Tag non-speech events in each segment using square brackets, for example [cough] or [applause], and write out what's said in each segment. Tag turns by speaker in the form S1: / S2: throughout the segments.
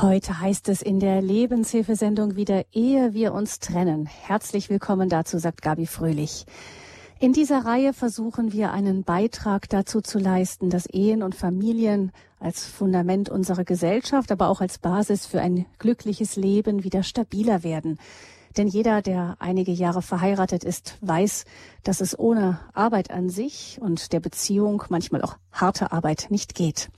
S1: Heute heißt es in der Lebenshilfesendung wieder, ehe wir uns trennen. Herzlich willkommen dazu, sagt Gabi Fröhlich. In dieser Reihe versuchen wir einen Beitrag dazu zu leisten, dass Ehen und Familien als Fundament unserer Gesellschaft, aber auch als Basis für ein glückliches Leben wieder stabiler werden. Denn jeder, der einige Jahre verheiratet ist, weiß, dass es ohne Arbeit an sich und der Beziehung, manchmal auch harte Arbeit, nicht geht.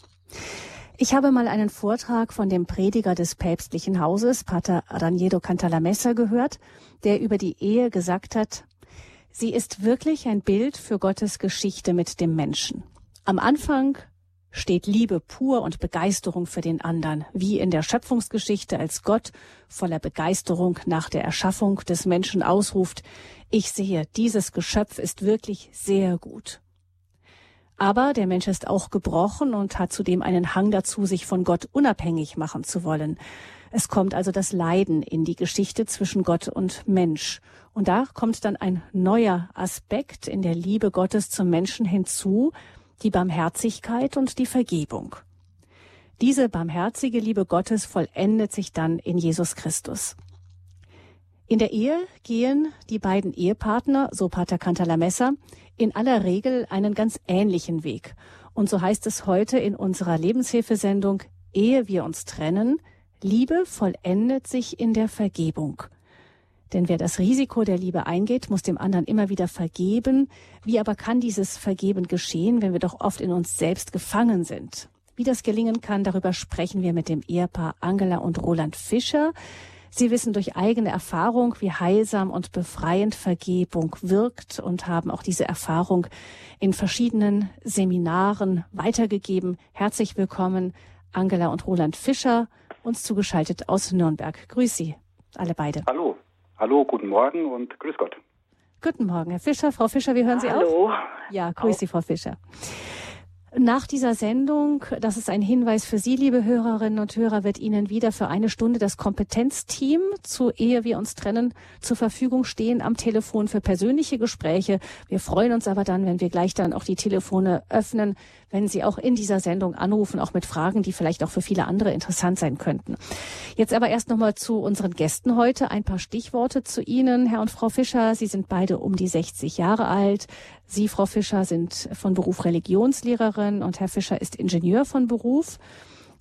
S1: Ich habe mal einen Vortrag von dem Prediger des päpstlichen Hauses, Pater Raniero Cantalamessa, gehört, der über die Ehe gesagt hat, sie ist wirklich ein Bild für Gottes Geschichte mit dem Menschen. Am Anfang steht Liebe pur und Begeisterung für den anderen, wie in der Schöpfungsgeschichte, als Gott voller Begeisterung nach der Erschaffung des Menschen ausruft, ich sehe, dieses Geschöpf ist wirklich sehr gut. Aber der Mensch ist auch gebrochen und hat zudem einen Hang dazu, sich von Gott unabhängig machen zu wollen. Es kommt also das Leiden in die Geschichte zwischen Gott und Mensch. Und da kommt dann ein neuer Aspekt in der Liebe Gottes zum Menschen hinzu, die Barmherzigkeit und die Vergebung. Diese barmherzige Liebe Gottes vollendet sich dann in Jesus Christus. In der Ehe gehen die beiden Ehepartner, so Pater Cantalamessa, in aller Regel einen ganz ähnlichen Weg. Und so heißt es heute in unserer Lebenshilfesendung, ehe wir uns trennen, Liebe vollendet sich in der Vergebung. Denn wer das Risiko der Liebe eingeht, muss dem anderen immer wieder vergeben. Wie aber kann dieses Vergeben geschehen, wenn wir doch oft in uns selbst gefangen sind? Wie das gelingen kann, darüber sprechen wir mit dem Ehepaar Angela und Roland Fischer. Sie wissen durch eigene Erfahrung, wie heilsam und befreiend Vergebung wirkt und haben auch diese Erfahrung in verschiedenen Seminaren weitergegeben. Herzlich willkommen, Angela und Roland Fischer, uns zugeschaltet aus Nürnberg. Grüß Sie, alle beide.
S2: Hallo. Hallo, guten Morgen und grüß Gott.
S1: Guten Morgen, Herr Fischer. Frau Fischer, wie hören Sie
S3: Hallo.
S1: auf? Ja, grüß Sie, Frau Fischer. Nach dieser Sendung, das ist ein Hinweis für Sie, liebe Hörerinnen und Hörer, wird Ihnen wieder für eine Stunde das Kompetenzteam zu Ehe wir uns trennen zur Verfügung stehen am Telefon für persönliche Gespräche. Wir freuen uns aber dann, wenn wir gleich dann auch die Telefone öffnen, wenn Sie auch in dieser Sendung anrufen, auch mit Fragen, die vielleicht auch für viele andere interessant sein könnten. Jetzt aber erst nochmal zu unseren Gästen heute. Ein paar Stichworte zu Ihnen, Herr und Frau Fischer. Sie sind beide um die 60 Jahre alt. Sie, Frau Fischer, sind von Beruf Religionslehrerin und Herr Fischer ist Ingenieur von Beruf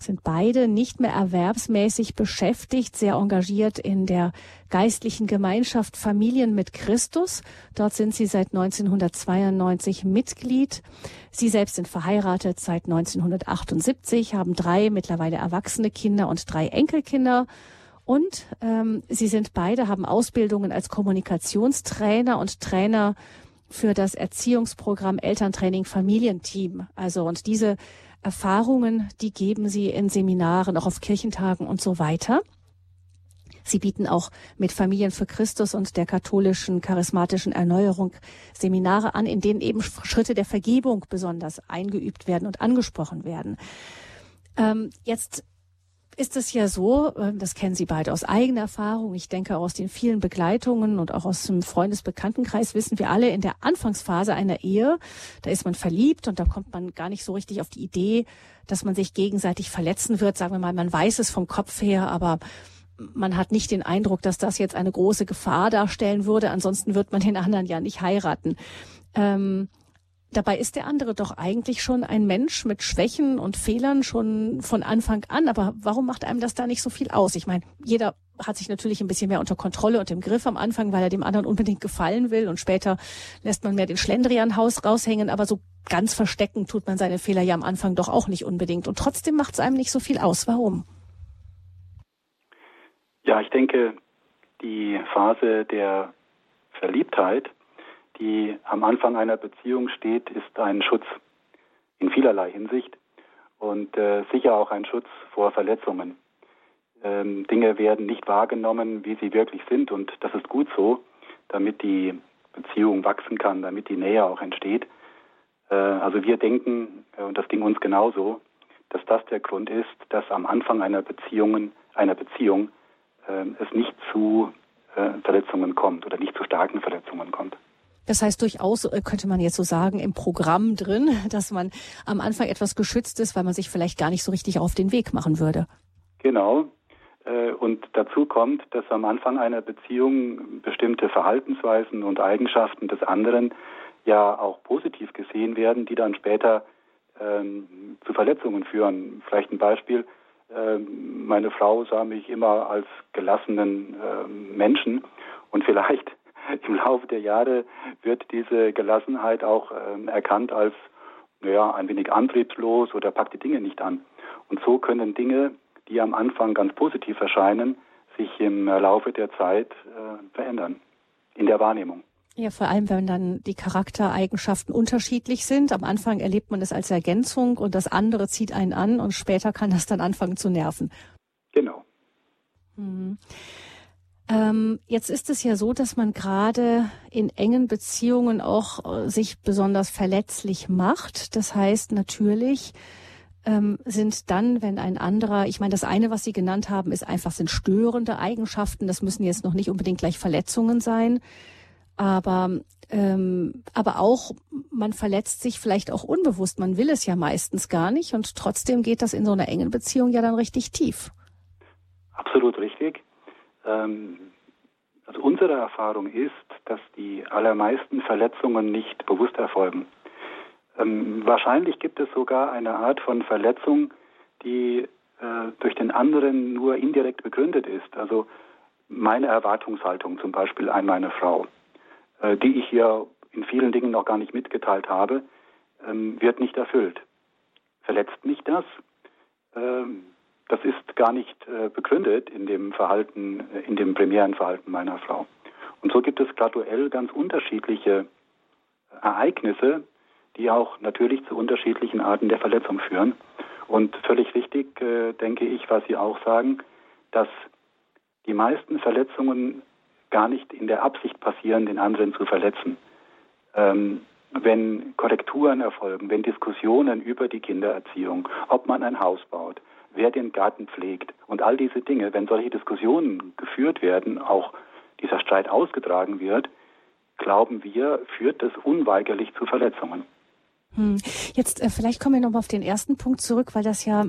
S1: sind beide nicht mehr erwerbsmäßig beschäftigt, sehr engagiert in der geistlichen Gemeinschaft Familien mit Christus. Dort sind sie seit 1992 Mitglied. Sie selbst sind verheiratet seit 1978, haben drei mittlerweile erwachsene Kinder und drei Enkelkinder. Und ähm, sie sind beide, haben Ausbildungen als Kommunikationstrainer und Trainer für das Erziehungsprogramm Elterntraining Familienteam. Also und diese Erfahrungen, die geben sie in Seminaren, auch auf Kirchentagen und so weiter. Sie bieten auch mit Familien für Christus und der katholischen charismatischen Erneuerung Seminare an, in denen eben Schritte der Vergebung besonders eingeübt werden und angesprochen werden. Ähm, jetzt ist es ja so, ähm, das kennen Sie beide aus eigener Erfahrung, ich denke aus den vielen Begleitungen und auch aus dem Freundesbekanntenkreis wissen wir alle, in der Anfangsphase einer Ehe, da ist man verliebt und da kommt man gar nicht so richtig auf die Idee, dass man sich gegenseitig verletzen wird. Sagen wir mal, man weiß es vom Kopf her, aber man hat nicht den Eindruck, dass das jetzt eine große Gefahr darstellen würde. Ansonsten wird man den anderen ja nicht heiraten. Ähm, Dabei ist der andere doch eigentlich schon ein Mensch mit Schwächen und Fehlern schon von Anfang an. Aber warum macht einem das da nicht so viel aus? Ich meine, jeder hat sich natürlich ein bisschen mehr unter Kontrolle und im Griff am Anfang, weil er dem anderen unbedingt gefallen will. Und später lässt man mehr den Schlendrian raushängen. Aber so ganz verstecken tut man seine Fehler ja am Anfang doch auch nicht unbedingt. Und trotzdem macht es einem nicht so viel aus. Warum?
S2: Ja, ich denke, die Phase der Verliebtheit die am Anfang einer Beziehung steht, ist ein Schutz in vielerlei Hinsicht und äh, sicher auch ein Schutz vor Verletzungen. Ähm, Dinge werden nicht wahrgenommen, wie sie wirklich sind und das ist gut so, damit die Beziehung wachsen kann, damit die Nähe auch entsteht. Äh, also wir denken, äh, und das ging uns genauso, dass das der Grund ist, dass am Anfang einer Beziehung, einer Beziehung äh, es nicht zu äh, Verletzungen kommt oder nicht zu starken Verletzungen kommt.
S1: Das heißt durchaus, äh, könnte man jetzt so sagen, im Programm drin, [laughs] dass man am Anfang etwas geschützt ist, weil man sich vielleicht gar nicht so richtig auf den Weg machen würde.
S2: Genau. Äh, und dazu kommt, dass am Anfang einer Beziehung bestimmte Verhaltensweisen und Eigenschaften des anderen ja auch positiv gesehen werden, die dann später ähm, zu Verletzungen führen. Vielleicht ein Beispiel. Ähm, meine Frau sah mich immer als gelassenen äh, Menschen und [laughs] vielleicht im Laufe der Jahre wird diese Gelassenheit auch äh, erkannt als naja, ein wenig antriebslos oder packt die Dinge nicht an. Und so können Dinge, die am Anfang ganz positiv erscheinen, sich im Laufe der Zeit äh, verändern in der Wahrnehmung.
S1: Ja, vor allem, wenn dann die Charaktereigenschaften unterschiedlich sind. Am Anfang erlebt man es als Ergänzung und das andere zieht einen an und später kann das dann anfangen zu nerven.
S2: Genau.
S1: Hm. Ähm, jetzt ist es ja so, dass man gerade in engen Beziehungen auch äh, sich besonders verletzlich macht. Das heißt natürlich, ähm, sind dann, wenn ein anderer, ich meine, das eine, was Sie genannt haben, ist einfach sind störende Eigenschaften. Das müssen jetzt noch nicht unbedingt gleich Verletzungen sein, aber ähm, aber auch man verletzt sich vielleicht auch unbewusst. Man will es ja meistens gar nicht und trotzdem geht das in so einer engen Beziehung ja dann richtig tief.
S2: Absolut richtig. Ähm, also unsere Erfahrung ist, dass die allermeisten Verletzungen nicht bewusst erfolgen. Ähm, wahrscheinlich gibt es sogar eine Art von Verletzung, die äh, durch den anderen nur indirekt begründet ist. Also meine Erwartungshaltung zum Beispiel an meine Frau, äh, die ich ihr in vielen Dingen noch gar nicht mitgeteilt habe, ähm, wird nicht erfüllt. Verletzt mich das? Ähm, das ist gar nicht äh, begründet in dem Verhalten, äh, in dem primären Verhalten meiner Frau. Und so gibt es graduell ganz unterschiedliche Ereignisse, die auch natürlich zu unterschiedlichen Arten der Verletzung führen. Und völlig richtig äh, denke ich, was Sie auch sagen, dass die meisten Verletzungen gar nicht in der Absicht passieren, den anderen zu verletzen. Ähm, wenn Korrekturen erfolgen, wenn Diskussionen über die Kindererziehung, ob man ein Haus baut, wer den Garten pflegt und all diese Dinge, wenn solche Diskussionen geführt werden, auch dieser Streit ausgetragen wird, glauben wir, führt das unweigerlich zu Verletzungen.
S1: Hm. Jetzt äh, vielleicht kommen wir noch mal auf den ersten Punkt zurück, weil das ja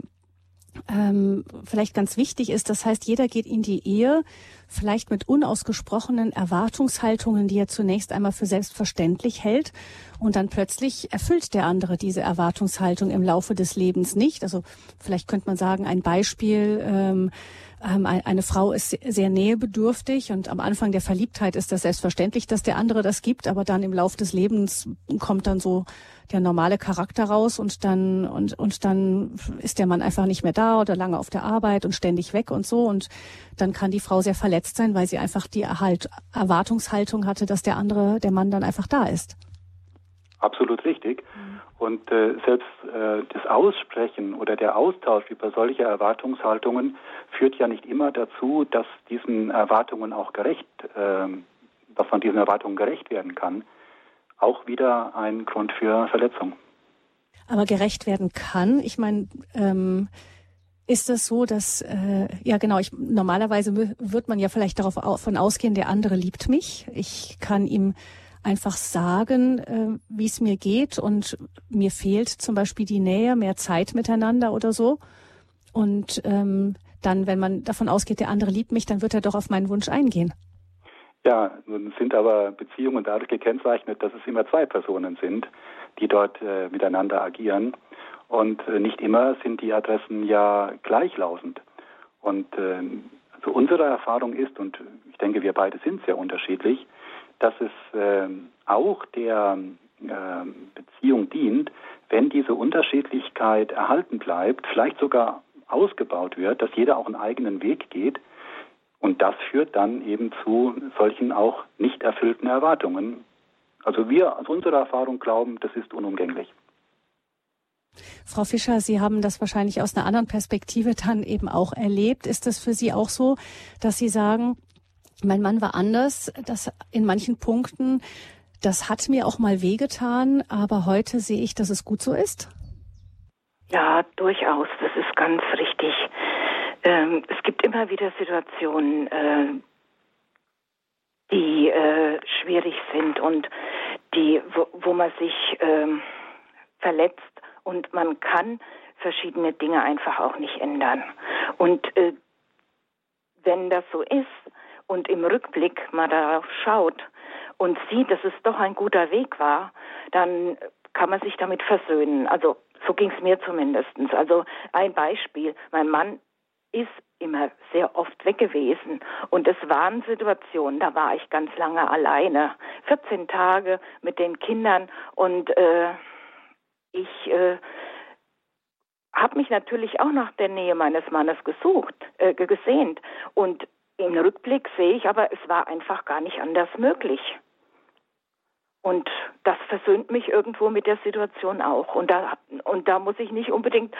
S1: ähm, vielleicht ganz wichtig ist. Das heißt, jeder geht in die Ehe vielleicht mit unausgesprochenen Erwartungshaltungen, die er zunächst einmal für selbstverständlich hält. Und dann plötzlich erfüllt der andere diese Erwartungshaltung im Laufe des Lebens nicht. Also vielleicht könnte man sagen, ein Beispiel, ähm, ähm, eine Frau ist sehr nähebedürftig und am Anfang der Verliebtheit ist das selbstverständlich, dass der andere das gibt, aber dann im Laufe des Lebens kommt dann so der normale Charakter raus und dann und und dann ist der Mann einfach nicht mehr da oder lange auf der Arbeit und ständig weg und so und dann kann die Frau sehr verletzt sein, weil sie einfach die halt Erwartungshaltung hatte, dass der andere, der Mann dann einfach da ist.
S2: Absolut richtig. Mhm. Und äh, selbst äh, das Aussprechen oder der Austausch über solche Erwartungshaltungen führt ja nicht immer dazu, dass diesen Erwartungen auch gerecht, äh, dass man diesen Erwartungen gerecht werden kann auch wieder ein Grund für Verletzung.
S1: Aber gerecht werden kann, ich meine, ähm, ist das so, dass äh, ja genau, ich normalerweise wird man ja vielleicht darauf von ausgehen, der andere liebt mich. Ich kann ihm einfach sagen, äh, wie es mir geht und mir fehlt zum Beispiel die Nähe, mehr Zeit miteinander oder so. Und ähm, dann, wenn man davon ausgeht, der andere liebt mich, dann wird er doch auf meinen Wunsch eingehen.
S2: Ja, nun sind aber Beziehungen dadurch gekennzeichnet, dass es immer zwei Personen sind, die dort äh, miteinander agieren. Und äh, nicht immer sind die Adressen ja gleichlautend. Und äh, also unsere Erfahrung ist, und ich denke, wir beide sind sehr unterschiedlich, dass es äh, auch der äh, Beziehung dient, wenn diese Unterschiedlichkeit erhalten bleibt, vielleicht sogar ausgebaut wird, dass jeder auch einen eigenen Weg geht und das führt dann eben zu solchen auch nicht erfüllten Erwartungen. Also wir aus unserer Erfahrung glauben, das ist unumgänglich.
S1: Frau Fischer, Sie haben das wahrscheinlich aus einer anderen Perspektive dann eben auch erlebt. Ist das für Sie auch so, dass Sie sagen, mein Mann war anders, dass in manchen Punkten, das hat mir auch mal wehgetan, aber heute sehe ich, dass es gut so ist?
S3: Ja, durchaus. Das ist ganz richtig. Ähm, es gibt immer wieder Situationen, äh, die äh, schwierig sind und die, wo, wo man sich äh, verletzt und man kann verschiedene Dinge einfach auch nicht ändern. Und äh, wenn das so ist und im Rückblick mal darauf schaut und sieht, dass es doch ein guter Weg war, dann kann man sich damit versöhnen. Also so ging es mir zumindest. Also ein Beispiel. Mein Mann ist immer sehr oft weg gewesen. Und es waren Situationen, da war ich ganz lange alleine. 14 Tage mit den Kindern und äh, ich äh, habe mich natürlich auch nach der Nähe meines Mannes gesucht, äh, gesehnt. Und im Rückblick sehe ich aber, es war einfach gar nicht anders möglich. Und das versöhnt mich irgendwo mit der Situation auch. Und da, und da muss ich nicht unbedingt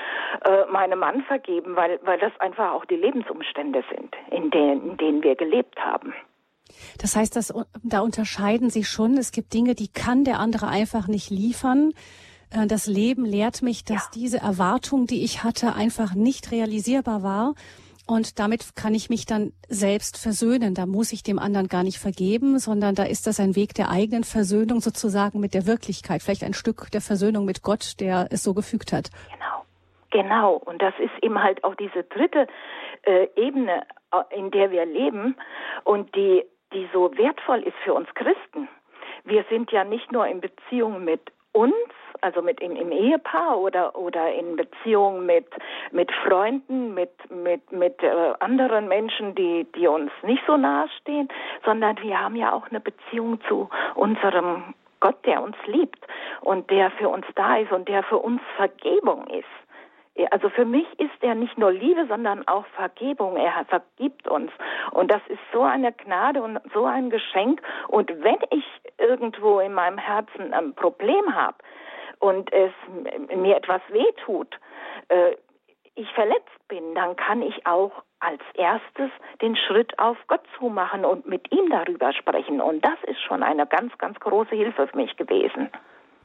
S3: äh, meinem Mann vergeben, weil, weil das einfach auch die Lebensumstände sind, in denen, in denen wir gelebt haben.
S1: Das heißt, dass, da unterscheiden Sie schon. Es gibt Dinge, die kann der andere einfach nicht liefern. Äh, das Leben lehrt mich, dass ja. diese Erwartung, die ich hatte, einfach nicht realisierbar war. Und damit kann ich mich dann selbst versöhnen. Da muss ich dem anderen gar nicht vergeben, sondern da ist das ein Weg der eigenen Versöhnung sozusagen mit der Wirklichkeit. Vielleicht ein Stück der Versöhnung mit Gott, der es so gefügt hat.
S3: Genau. Genau. Und das ist eben halt auch diese dritte äh, Ebene, äh, in der wir leben und die, die so wertvoll ist für uns Christen. Wir sind ja nicht nur in Beziehung mit uns, also mit im, im Ehepaar oder oder in Beziehung mit mit Freunden, mit mit mit äh, anderen Menschen, die die uns nicht so nahe stehen, sondern wir haben ja auch eine Beziehung zu unserem Gott, der uns liebt und der für uns da ist und der für uns Vergebung ist. Also für mich ist er nicht nur Liebe, sondern auch Vergebung. Er vergibt uns. Und das ist so eine Gnade und so ein Geschenk. Und wenn ich irgendwo in meinem Herzen ein Problem habe, und es mir etwas wehtut, äh, ich verletzt bin, dann kann ich auch als erstes den Schritt auf Gott zu machen und mit ihm darüber sprechen. Und das ist schon eine ganz, ganz große Hilfe für mich gewesen.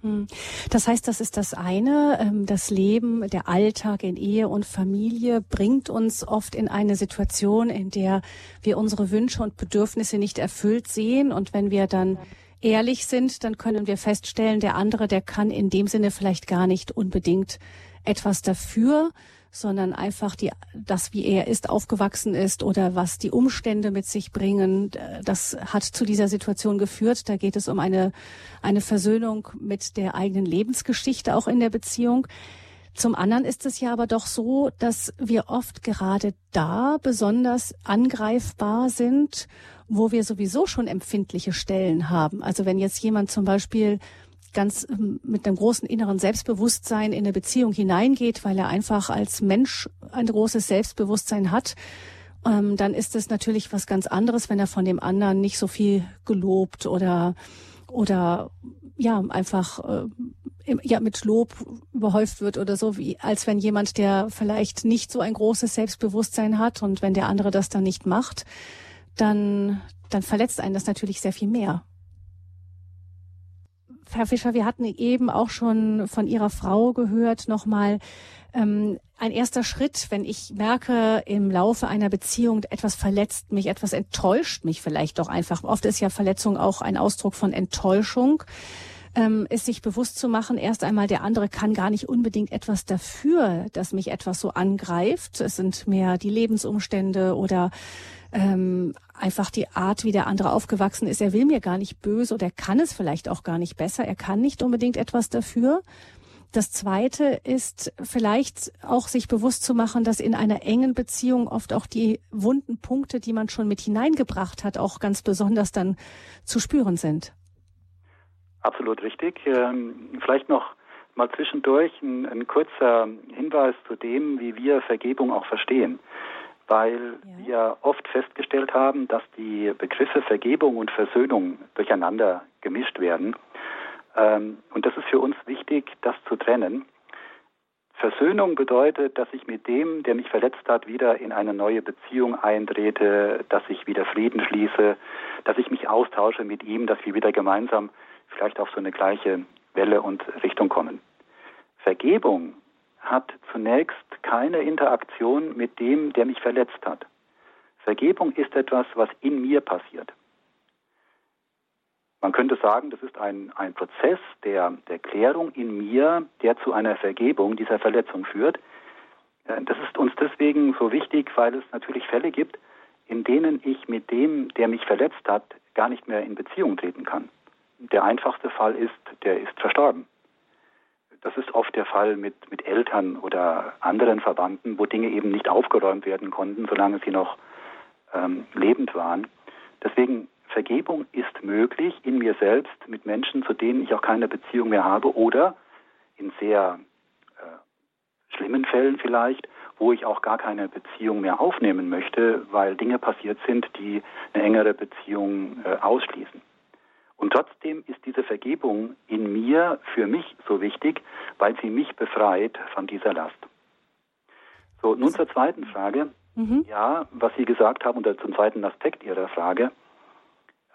S1: Hm. Das heißt, das ist das eine. Ähm, das Leben, der Alltag in Ehe und Familie bringt uns oft in eine Situation, in der wir unsere Wünsche und Bedürfnisse nicht erfüllt sehen. Und wenn wir dann ehrlich sind, dann können wir feststellen, der andere, der kann in dem Sinne vielleicht gar nicht unbedingt etwas dafür, sondern einfach die, das, wie er ist, aufgewachsen ist oder was die Umstände mit sich bringen, das hat zu dieser Situation geführt. Da geht es um eine, eine Versöhnung mit der eigenen Lebensgeschichte auch in der Beziehung. Zum anderen ist es ja aber doch so, dass wir oft gerade da besonders angreifbar sind, wo wir sowieso schon empfindliche Stellen haben. Also wenn jetzt jemand zum Beispiel ganz ähm, mit einem großen inneren Selbstbewusstsein in eine Beziehung hineingeht, weil er einfach als Mensch ein großes Selbstbewusstsein hat, ähm, dann ist es natürlich was ganz anderes, wenn er von dem anderen nicht so viel gelobt oder oder ja einfach äh, ja mit Lob überhäuft wird oder so, wie als wenn jemand, der vielleicht nicht so ein großes Selbstbewusstsein hat und wenn der andere das dann nicht macht, dann dann verletzt einen das natürlich sehr viel mehr. Herr Fischer, wir hatten eben auch schon von Ihrer Frau gehört, nochmal ähm, ein erster Schritt, wenn ich merke, im Laufe einer Beziehung etwas verletzt mich, etwas enttäuscht mich vielleicht doch einfach. Oft ist ja Verletzung auch ein Ausdruck von Enttäuschung ähm, ist sich bewusst zu machen, erst einmal, der andere kann gar nicht unbedingt etwas dafür, dass mich etwas so angreift. Es sind mehr die Lebensumstände oder ähm, einfach die Art, wie der andere aufgewachsen ist. Er will mir gar nicht böse oder er kann es vielleicht auch gar nicht besser. Er kann nicht unbedingt etwas dafür. Das Zweite ist vielleicht auch sich bewusst zu machen, dass in einer engen Beziehung oft auch die wunden Punkte, die man schon mit hineingebracht hat, auch ganz besonders dann zu spüren sind.
S2: Absolut richtig. Ähm, vielleicht noch mal zwischendurch ein, ein, kurzer Hinweis zu dem, wie wir Vergebung auch verstehen. Weil ja. wir oft festgestellt haben, dass die Begriffe Vergebung und Versöhnung durcheinander gemischt werden. Ähm, und das ist für uns wichtig, das zu trennen. Versöhnung bedeutet, dass ich mit dem, der mich verletzt hat, wieder in eine neue Beziehung eintrete, dass ich wieder Frieden schließe, dass ich mich austausche mit ihm, dass wir wieder gemeinsam vielleicht auf so eine gleiche Welle und Richtung kommen. Vergebung hat zunächst keine Interaktion mit dem, der mich verletzt hat. Vergebung ist etwas, was in mir passiert. Man könnte sagen, das ist ein, ein Prozess der, der Klärung in mir, der zu einer Vergebung dieser Verletzung führt. Äh, das ist uns deswegen so wichtig, weil es natürlich Fälle gibt, in denen ich mit dem, der mich verletzt hat, gar nicht mehr in Beziehung treten kann. Der einfachste Fall ist, der ist verstorben. Das ist oft der Fall mit, mit Eltern oder anderen Verwandten, wo Dinge eben nicht aufgeräumt werden konnten, solange sie noch ähm, lebend waren. Deswegen Vergebung ist möglich in mir selbst mit Menschen, zu denen ich auch keine Beziehung mehr habe oder in sehr äh, schlimmen Fällen vielleicht, wo ich auch gar keine Beziehung mehr aufnehmen möchte, weil Dinge passiert sind, die eine engere Beziehung äh, ausschließen. Und trotzdem ist diese Vergebung in mir für mich so wichtig, weil sie mich befreit von dieser Last. So, nun zur zweiten Frage. Mhm. Ja, was Sie gesagt haben, oder zum zweiten Aspekt Ihrer Frage.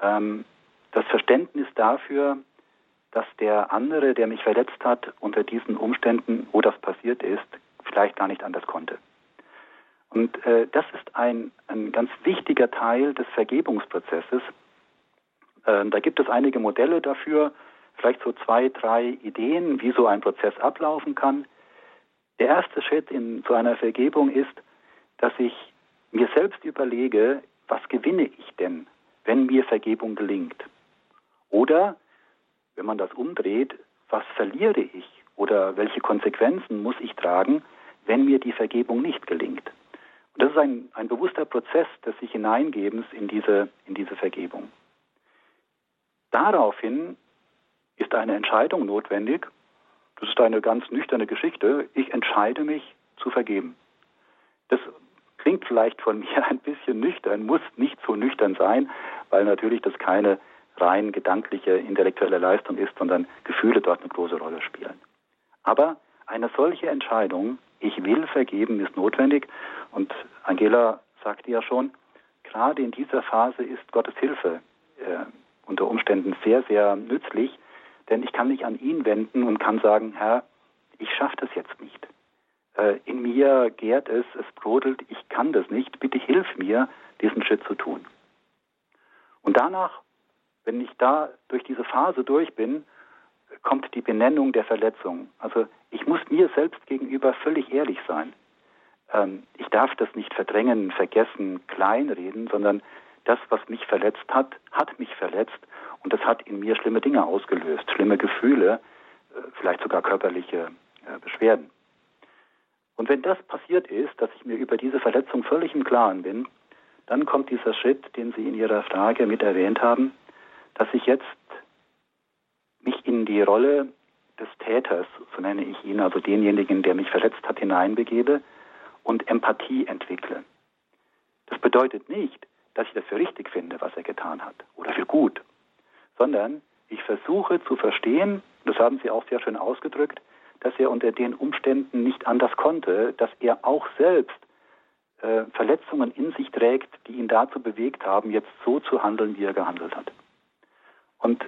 S2: Ähm, das Verständnis dafür, dass der andere, der mich verletzt hat, unter diesen Umständen, wo das passiert ist, vielleicht gar nicht anders konnte. Und äh, das ist ein, ein ganz wichtiger Teil des Vergebungsprozesses, da gibt es einige Modelle dafür, vielleicht so zwei, drei Ideen, wie so ein Prozess ablaufen kann. Der erste Schritt in so einer Vergebung ist, dass ich mir selbst überlege, was gewinne ich denn, wenn mir Vergebung gelingt? Oder, wenn man das umdreht, was verliere ich oder welche Konsequenzen muss ich tragen, wenn mir die Vergebung nicht gelingt? Und das ist ein, ein bewusster Prozess des sich Hineingebens in diese, in diese Vergebung. Daraufhin ist eine Entscheidung notwendig. Das ist eine ganz nüchterne Geschichte. Ich entscheide mich zu vergeben. Das klingt vielleicht von [laughs] mir ein bisschen nüchtern, muss nicht so nüchtern sein, weil natürlich das keine rein gedankliche, intellektuelle Leistung ist, sondern Gefühle dort eine große Rolle spielen. Aber eine solche Entscheidung, ich will vergeben, ist notwendig. Und Angela sagte ja schon, gerade in dieser Phase ist Gottes Hilfe äh, unter Umständen sehr, sehr nützlich, denn ich kann mich an ihn wenden und kann sagen, Herr, ich schaffe das jetzt nicht. Äh, in mir gärt es, es brodelt, ich kann das nicht, bitte hilf mir, diesen Schritt zu tun. Und danach, wenn ich da durch diese Phase durch bin, kommt die Benennung der Verletzung. Also ich muss mir selbst gegenüber völlig ehrlich sein. Ähm, ich darf das nicht verdrängen, vergessen, kleinreden, sondern das, was mich verletzt hat, hat mich verletzt und das hat in mir schlimme Dinge ausgelöst, schlimme Gefühle, äh, vielleicht sogar körperliche äh, Beschwerden. Und wenn das passiert ist, dass ich mir über diese Verletzung völlig im Klaren bin, dann kommt dieser Schritt, den Sie in Ihrer Frage mit erwähnt haben, dass ich jetzt mich in die Rolle des Täters, so nenne ich ihn, also denjenigen, der mich verletzt hat, hineinbegebe und Empathie entwickle. Das bedeutet nicht, dass ich das für richtig finde, was er getan hat oder für gut, sondern ich versuche zu verstehen, das haben Sie auch sehr schön ausgedrückt, dass er unter den Umständen nicht anders konnte, dass er auch selbst äh, Verletzungen in sich trägt, die ihn dazu bewegt haben, jetzt so zu handeln, wie er gehandelt hat. Und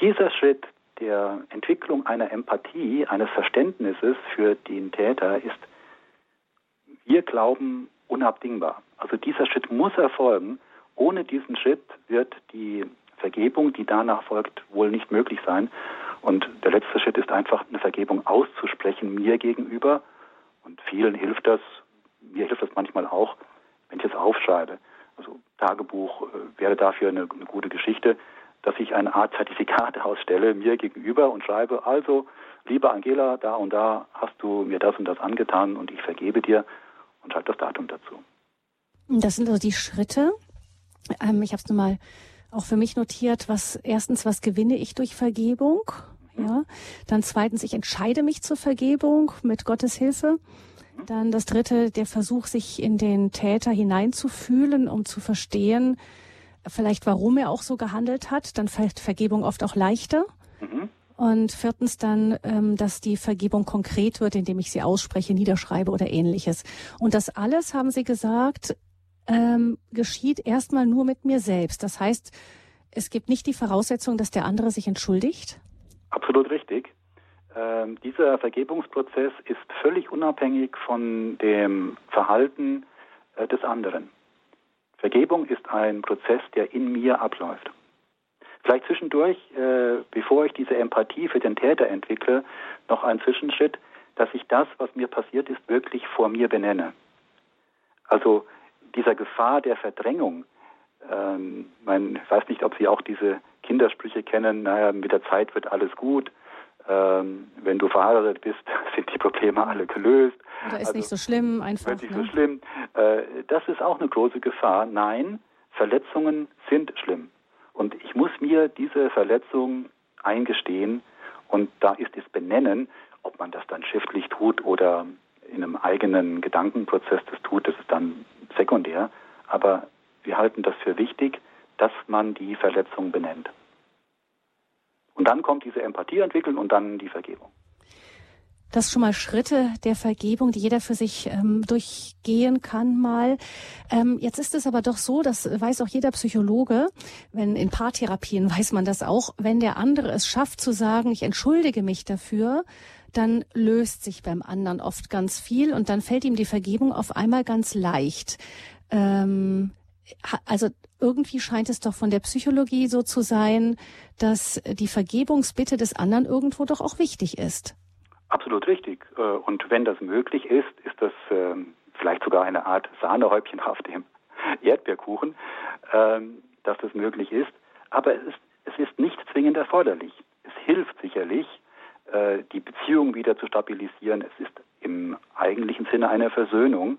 S2: dieser Schritt der Entwicklung einer Empathie, eines Verständnisses für den Täter ist, wir glauben, unabdingbar. Also dieser Schritt muss erfolgen. Ohne diesen Schritt wird die Vergebung, die danach folgt, wohl nicht möglich sein. Und der letzte Schritt ist einfach eine Vergebung auszusprechen mir gegenüber. Und vielen hilft das, mir hilft das manchmal auch, wenn ich es aufschreibe. Also Tagebuch äh, wäre dafür eine, eine gute Geschichte, dass ich eine Art Zertifikat [laughs] ausstelle mir gegenüber und schreibe, also, liebe Angela, da und da hast du mir das und das angetan und ich vergebe dir und schreibe das Datum dazu.
S1: Das sind also die Schritte. Ähm, ich habe es nun mal auch für mich notiert, was erstens, was gewinne ich durch Vergebung? Ja. Dann zweitens, ich entscheide mich zur Vergebung mit Gottes Hilfe. Dann das dritte, der Versuch, sich in den Täter hineinzufühlen, um zu verstehen, vielleicht warum er auch so gehandelt hat. Dann fällt Vergebung oft auch leichter. Mhm. Und viertens dann, ähm, dass die Vergebung konkret wird, indem ich sie ausspreche, niederschreibe oder ähnliches. Und das alles, haben Sie gesagt, ähm, geschieht erstmal nur mit mir selbst. Das heißt, es gibt nicht die Voraussetzung, dass der andere sich entschuldigt?
S2: Absolut richtig. Ähm, dieser Vergebungsprozess ist völlig unabhängig von dem Verhalten äh, des anderen. Vergebung ist ein Prozess, der in mir abläuft. Vielleicht zwischendurch, äh, bevor ich diese Empathie für den Täter entwickle, noch ein Zwischenschritt, dass ich das, was mir passiert ist, wirklich vor mir benenne. Also dieser Gefahr der Verdrängung, ähm, man weiß nicht, ob Sie auch diese Kindersprüche kennen, naja, mit der Zeit wird alles gut, ähm, wenn du verheiratet bist, [laughs] sind die Probleme alle gelöst.
S1: Oder ist also, nicht so schlimm einfach.
S2: Wird nicht ne? so schlimm. Äh, das ist auch eine große Gefahr. Nein, Verletzungen sind schlimm. Und ich muss mir diese Verletzung eingestehen und da ist es benennen, ob man das dann schriftlich tut oder in einem eigenen Gedankenprozess das tut, das ist dann sekundär. Aber wir halten das für wichtig, dass man die Verletzung benennt. Und dann kommt diese Empathie entwickeln und dann die Vergebung.
S1: Das schon mal Schritte der Vergebung, die jeder für sich ähm, durchgehen kann mal. Ähm, jetzt ist es aber doch so, das weiß auch jeder Psychologe, wenn in Paartherapien weiß man das auch, wenn der andere es schafft zu sagen, ich entschuldige mich dafür, dann löst sich beim anderen oft ganz viel und dann fällt ihm die Vergebung auf einmal ganz leicht. Ähm, also irgendwie scheint es doch von der Psychologie so zu sein, dass die Vergebungsbitte des anderen irgendwo doch auch wichtig ist.
S2: Absolut richtig. Äh, und wenn das möglich ist, ist das ähm, vielleicht sogar eine Art Sahnehäubchen auf dem [laughs] Erdbeerkuchen, ähm, dass das möglich ist. Aber es ist, es ist nicht zwingend erforderlich. Es hilft sicherlich, die Beziehung wieder zu stabilisieren. Es ist im eigentlichen Sinne eine Versöhnung.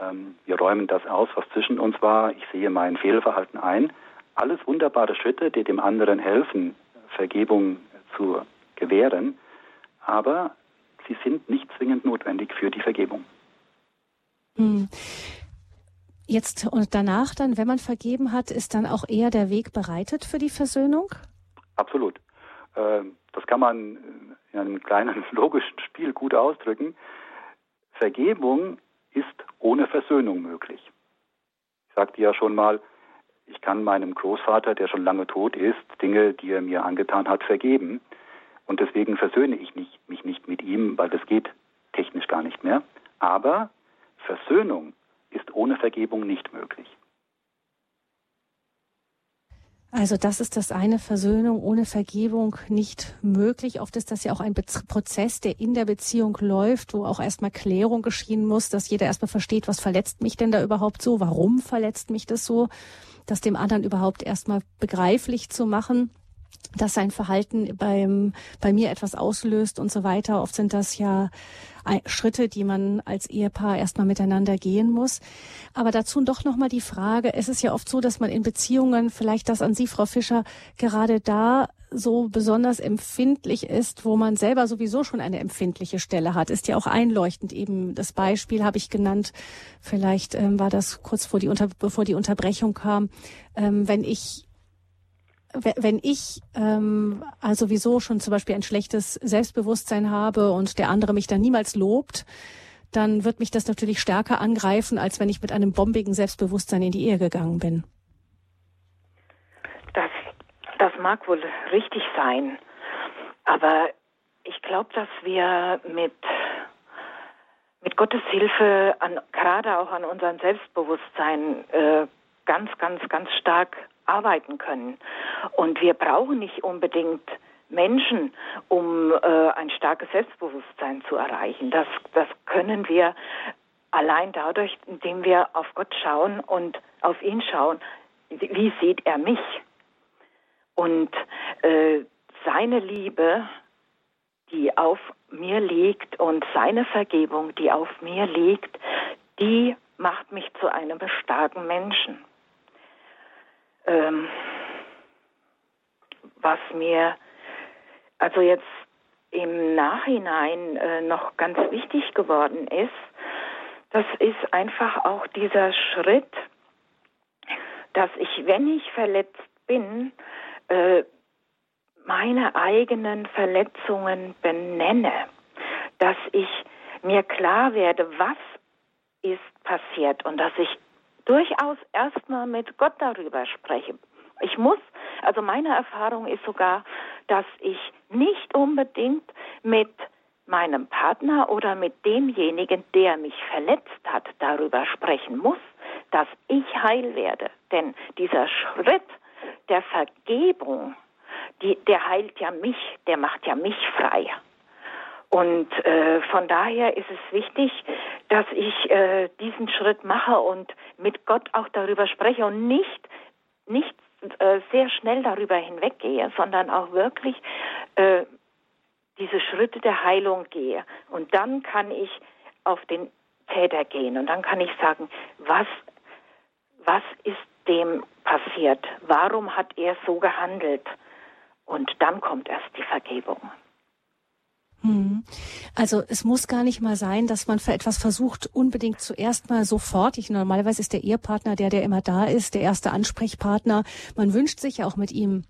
S2: Ähm, wir räumen das aus, was zwischen uns war. Ich sehe mein Fehlverhalten ein. Alles wunderbare Schritte, die dem anderen helfen, Vergebung zu gewähren, aber sie sind nicht zwingend notwendig für die Vergebung.
S1: Hm. Jetzt und danach dann, wenn man vergeben hat, ist dann auch eher der Weg bereitet für die Versöhnung?
S2: Absolut. Ähm, das kann man in einem kleinen [laughs] logischen Spiel gut ausdrücken. Vergebung ist ohne Versöhnung möglich. Ich sagte ja schon mal, ich kann meinem Großvater, der schon lange tot ist, Dinge, die er mir angetan hat, vergeben. Und deswegen versöhne ich nicht, mich nicht mit ihm, weil das geht technisch gar nicht mehr. Aber Versöhnung ist ohne Vergebung nicht möglich.
S1: Also das ist das eine, Versöhnung ohne Vergebung nicht möglich. Oft ist das ja auch ein Be Prozess, der in der Beziehung läuft, wo auch erstmal Klärung geschehen muss, dass jeder erstmal versteht, was verletzt mich denn da überhaupt so, warum verletzt mich das so, das dem anderen überhaupt erstmal begreiflich zu machen dass sein Verhalten beim, bei mir etwas auslöst und so weiter. Oft sind das ja Schritte, die man als Ehepaar erstmal miteinander gehen muss. Aber dazu doch nochmal die Frage, es ist ja oft so, dass man in Beziehungen, vielleicht das an Sie, Frau Fischer, gerade da so besonders empfindlich ist, wo man selber sowieso schon eine empfindliche Stelle hat, ist ja auch einleuchtend. Eben das Beispiel habe ich genannt. Vielleicht ähm, war das kurz vor die Unter bevor die Unterbrechung kam. Ähm, wenn ich wenn ich ähm, also sowieso schon zum Beispiel ein schlechtes Selbstbewusstsein habe und der andere mich dann niemals lobt, dann wird mich das natürlich stärker angreifen, als wenn ich mit einem bombigen Selbstbewusstsein in die Ehe gegangen bin.
S3: Das, das mag wohl richtig sein, aber ich glaube, dass wir mit mit Gottes Hilfe an, gerade auch an unserem Selbstbewusstsein äh, ganz, ganz, ganz stark arbeiten können. Und wir brauchen nicht unbedingt Menschen, um äh, ein starkes Selbstbewusstsein zu erreichen. Das, das können wir allein dadurch, indem wir auf Gott schauen und auf ihn schauen, wie sieht er mich? Und äh, seine Liebe, die auf mir liegt und seine Vergebung, die auf mir liegt, die macht mich zu einem starken Menschen ähm, was mir also jetzt im Nachhinein äh, noch ganz wichtig geworden ist, das ist einfach auch dieser Schritt, dass ich, wenn ich verletzt bin, äh, meine eigenen Verletzungen benenne, dass ich mir klar werde, was ist passiert und dass ich durchaus erstmal mit Gott darüber spreche. Ich muss, also meine Erfahrung ist sogar, dass ich nicht unbedingt mit meinem Partner oder mit demjenigen, der mich verletzt hat, darüber sprechen muss, dass ich heil werde. Denn dieser Schritt der Vergebung, die, der heilt ja mich, der macht ja mich frei. Und äh, von daher ist es wichtig, dass ich äh, diesen Schritt mache und mit Gott auch darüber spreche und nicht, nicht äh, sehr schnell darüber hinweggehe, sondern auch wirklich äh, diese Schritte der Heilung gehe. Und dann kann ich auf den Täter gehen und dann kann ich sagen, was, was ist dem passiert? Warum hat er so gehandelt? Und dann kommt erst die Vergebung.
S1: Hm. Also es muss gar nicht mal sein, dass man für etwas versucht, unbedingt zuerst mal sofort. Ich, normalerweise ist der Ehepartner der, der immer da ist, der erste Ansprechpartner. Man wünscht sich ja auch mit ihm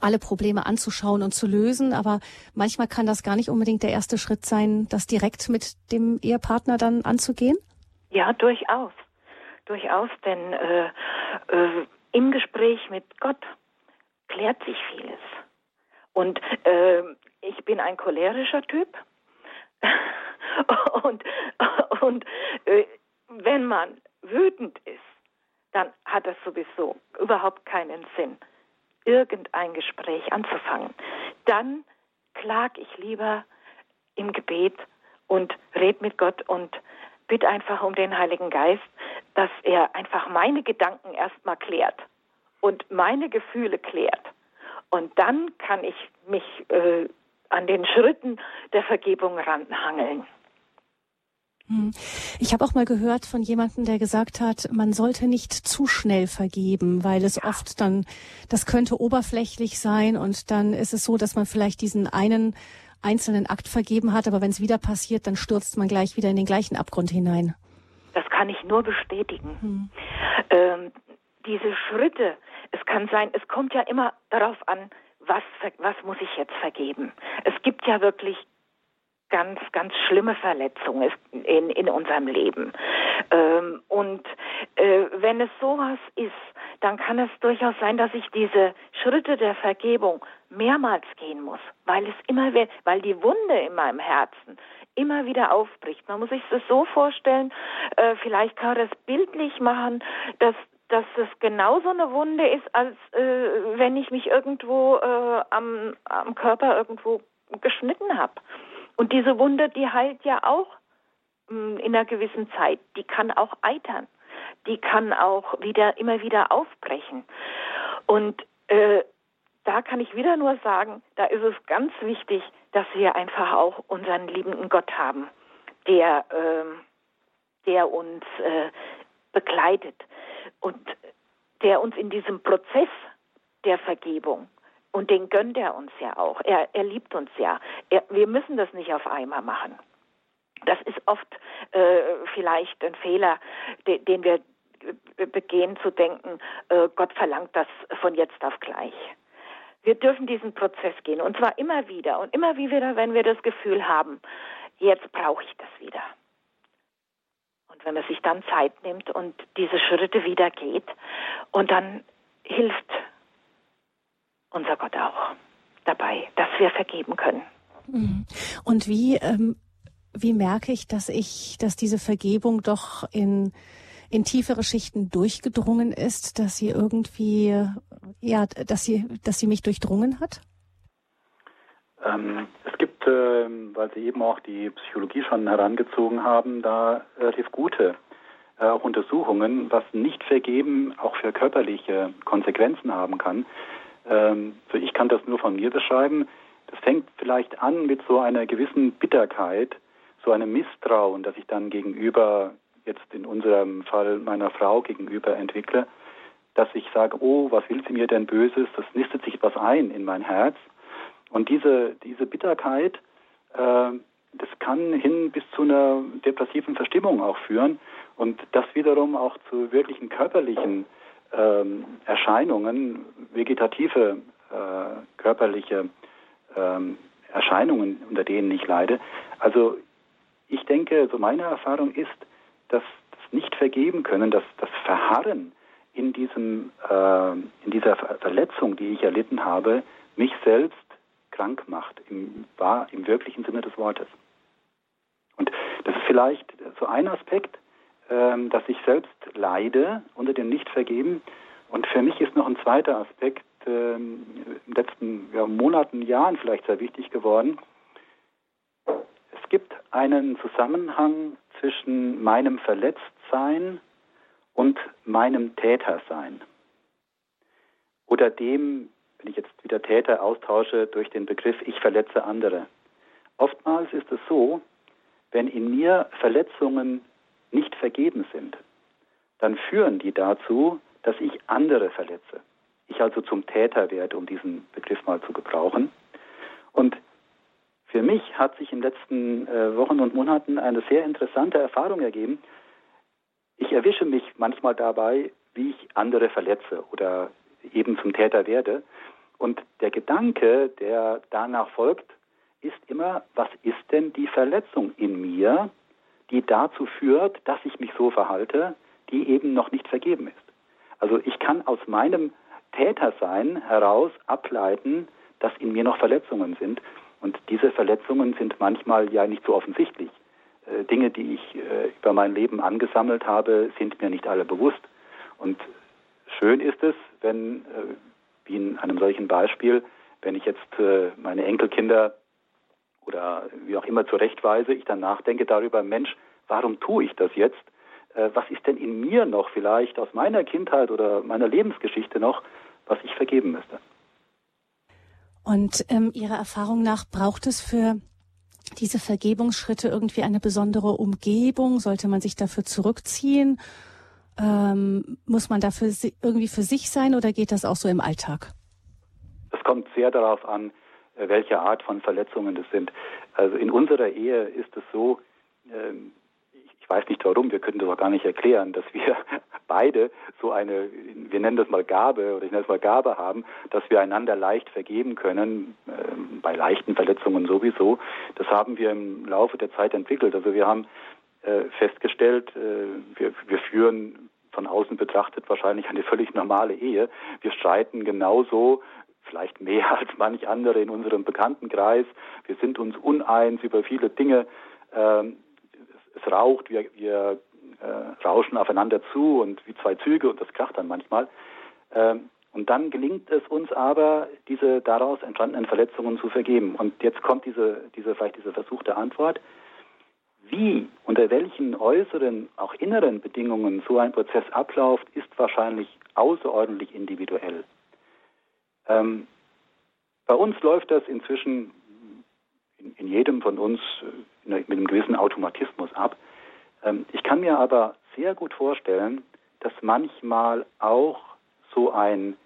S1: alle Probleme anzuschauen und zu lösen, aber manchmal kann das gar nicht unbedingt der erste Schritt sein, das direkt mit dem Ehepartner dann anzugehen?
S3: Ja, durchaus. Durchaus, denn äh, äh, im Gespräch mit Gott klärt sich vieles. Und äh, ich bin ein cholerischer Typ. [laughs] und und äh, wenn man wütend ist, dann hat das sowieso überhaupt keinen Sinn, irgendein Gespräch anzufangen. Dann klag ich lieber im Gebet und red mit Gott und bitte einfach um den Heiligen Geist, dass er einfach meine Gedanken erstmal klärt und meine Gefühle klärt. Und dann kann ich mich äh, an den Schritten der Vergebung ranhangeln.
S1: Hm. Ich habe auch mal gehört von jemandem, der gesagt hat, man sollte nicht zu schnell vergeben, weil es ja. oft dann, das könnte oberflächlich sein und dann ist es so, dass man vielleicht diesen einen einzelnen Akt vergeben hat, aber wenn es wieder passiert, dann stürzt man gleich wieder in den gleichen Abgrund hinein.
S3: Das kann ich nur bestätigen. Hm. Ähm, diese Schritte, es kann sein, es kommt ja immer darauf an, was, was muss ich jetzt vergeben? Es gibt ja wirklich ganz, ganz schlimme Verletzungen in, in unserem Leben. Ähm, und äh, wenn es sowas ist, dann kann es durchaus sein, dass ich diese Schritte der Vergebung mehrmals gehen muss, weil es immer, weil die Wunde in meinem Herzen immer wieder aufbricht. Man muss sich das so vorstellen, äh, vielleicht kann man das bildlich machen, dass dass es genauso eine Wunde ist, als äh, wenn ich mich irgendwo äh, am, am Körper irgendwo geschnitten habe. Und diese Wunde, die heilt ja auch mh, hm, in einer gewissen Zeit. Die kann auch eitern. Die kann auch wieder immer wieder aufbrechen. Und äh, da kann ich wieder nur sagen, da ist es ganz wichtig, dass wir einfach auch unseren liebenden Gott haben, der, äh, der uns äh, begleitet und der uns in diesem Prozess der Vergebung und den gönnt er uns ja auch. Er, er liebt uns ja. Er, wir müssen das nicht auf einmal machen. Das ist oft äh, vielleicht ein Fehler, de, den wir begehen, zu denken, äh, Gott verlangt das von jetzt auf gleich. Wir dürfen diesen Prozess gehen und zwar immer wieder und immer wieder, wenn wir das Gefühl haben, jetzt brauche ich das wieder. Wenn man sich dann Zeit nimmt und diese Schritte wieder geht und dann hilft unser Gott auch dabei, dass wir vergeben können.
S1: Mhm. Und wie, ähm, wie merke ich, dass ich, dass diese Vergebung doch in, in tiefere Schichten durchgedrungen ist, dass sie irgendwie, ja, dass sie, dass sie mich durchdrungen hat?
S2: Ähm, es gibt, weil Sie eben auch die Psychologie schon herangezogen haben, da relativ gute äh, Untersuchungen, was nicht vergeben auch für körperliche Konsequenzen haben kann. Ähm, so ich kann das nur von mir beschreiben. Das fängt vielleicht an mit so einer gewissen Bitterkeit, so einem Misstrauen, das ich dann gegenüber, jetzt in unserem Fall meiner Frau gegenüber entwickle, dass ich sage, oh, was will sie mir denn Böses? Das nistet sich was ein in mein Herz. Und diese, diese Bitterkeit, äh, das kann hin bis zu einer depressiven Verstimmung auch führen und das wiederum auch zu wirklichen körperlichen ähm, Erscheinungen, vegetative äh, körperliche ähm, Erscheinungen, unter denen ich leide. Also ich denke, so meine Erfahrung ist, dass das nicht vergeben können, dass das Verharren in diesem äh, in dieser Verletzung, die ich erlitten habe, mich selbst krank macht, im, wahr, im wirklichen Sinne des Wortes. Und das ist vielleicht so ein Aspekt, ähm, dass ich selbst leide unter dem Nichtvergeben. Und für mich ist noch ein zweiter Aspekt äh, in den letzten ja, Monaten, Jahren vielleicht sehr wichtig geworden. Es gibt einen Zusammenhang zwischen meinem Verletztsein und meinem Tätersein. Oder dem, wenn ich jetzt wieder Täter austausche durch den Begriff ich verletze andere. Oftmals ist es so, wenn in mir Verletzungen nicht vergeben sind, dann führen die dazu, dass ich andere verletze. Ich also zum Täter werde, um diesen Begriff mal zu gebrauchen. Und für mich hat sich in den letzten äh, Wochen und Monaten eine sehr interessante Erfahrung ergeben. Ich erwische mich manchmal dabei, wie ich andere verletze oder eben zum Täter werde. Und der Gedanke, der danach folgt, ist immer, was ist denn die Verletzung in mir, die dazu führt, dass ich mich so verhalte, die eben noch nicht vergeben ist. Also ich kann aus meinem Tätersein heraus ableiten, dass in mir noch Verletzungen sind. Und diese Verletzungen sind manchmal ja nicht so offensichtlich. Äh, Dinge, die ich äh, über mein Leben angesammelt habe, sind mir nicht alle bewusst. Und schön ist es, wenn, äh, wie in einem solchen Beispiel, wenn ich jetzt meine Enkelkinder oder wie auch immer zurechtweise, ich dann nachdenke darüber, Mensch, warum tue ich das jetzt? Was ist denn in mir noch vielleicht aus meiner Kindheit oder meiner Lebensgeschichte noch, was ich vergeben müsste?
S1: Und ähm, Ihrer Erfahrung nach braucht es für diese Vergebungsschritte irgendwie eine besondere Umgebung? Sollte man sich dafür zurückziehen? Ähm, muss man dafür irgendwie für sich sein oder geht das auch so im Alltag?
S2: Es kommt sehr darauf an, äh, welche Art von Verletzungen das sind. Also in unserer Ehe ist es so, ähm, ich weiß nicht warum, wir können das auch gar nicht erklären, dass wir [laughs] beide so eine, wir nennen das mal Gabe oder ich nenne es mal Gabe haben, dass wir einander leicht vergeben können, äh, bei leichten Verletzungen sowieso. Das haben wir im Laufe der Zeit entwickelt. Also wir haben festgestellt, äh, wir, wir führen von außen betrachtet wahrscheinlich eine völlig normale Ehe. Wir streiten genauso, vielleicht mehr [laughs] als manch andere in unserem Bekanntenkreis. Wir sind uns uneins über viele Dinge. Ähm, es raucht, wir, wir äh, rauschen aufeinander zu und wie zwei Züge und das kracht dann manchmal. Ähm, und dann gelingt es uns aber, diese daraus entstandenen Verletzungen zu vergeben. Und jetzt kommt diese, diese vielleicht diese versuchte Antwort. Wie, unter welchen äußeren, auch inneren Bedingungen so ein Prozess abläuft, ist wahrscheinlich außerordentlich individuell. Ähm, bei uns läuft das inzwischen in, in jedem von uns äh, mit einem gewissen Automatismus ab. Ähm, ich kann mir aber sehr gut vorstellen, dass manchmal auch so ein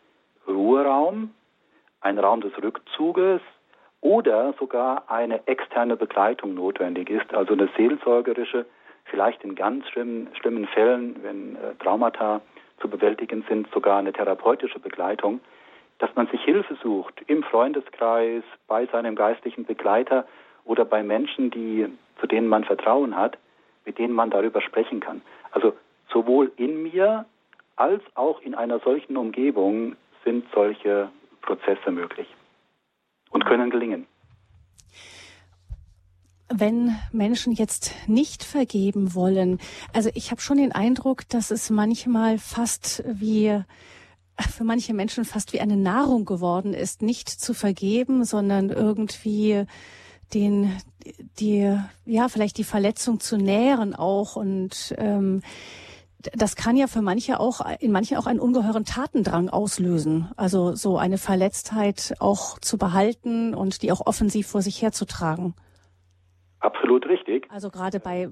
S2: Ruheraum, ein Raum des Rückzuges oder sogar eine externe Begleitung notwendig ist, also eine seelsorgerische, vielleicht in ganz schlimmen, schlimmen Fällen, wenn äh, Traumata zu bewältigen sind, sogar eine therapeutische Begleitung, dass man sich Hilfe sucht im Freundeskreis, bei seinem geistlichen Begleiter oder bei Menschen, die, zu denen man Vertrauen hat, mit denen man darüber sprechen kann. Also sowohl in mir als auch in einer solchen Umgebung sind solche Prozesse möglich und können gelingen.
S1: Wenn Menschen jetzt nicht vergeben wollen, also ich habe schon den Eindruck, dass es manchmal fast wie für manche Menschen fast wie eine Nahrung geworden ist, nicht zu vergeben, sondern irgendwie den, die, ja, vielleicht die Verletzung zu nähren auch und ähm, das kann ja für manche auch, in manchen auch einen ungeheuren Tatendrang auslösen. Also so eine Verletztheit auch zu behalten und die auch offensiv vor sich herzutragen.
S2: Absolut richtig.
S1: Also gerade bei,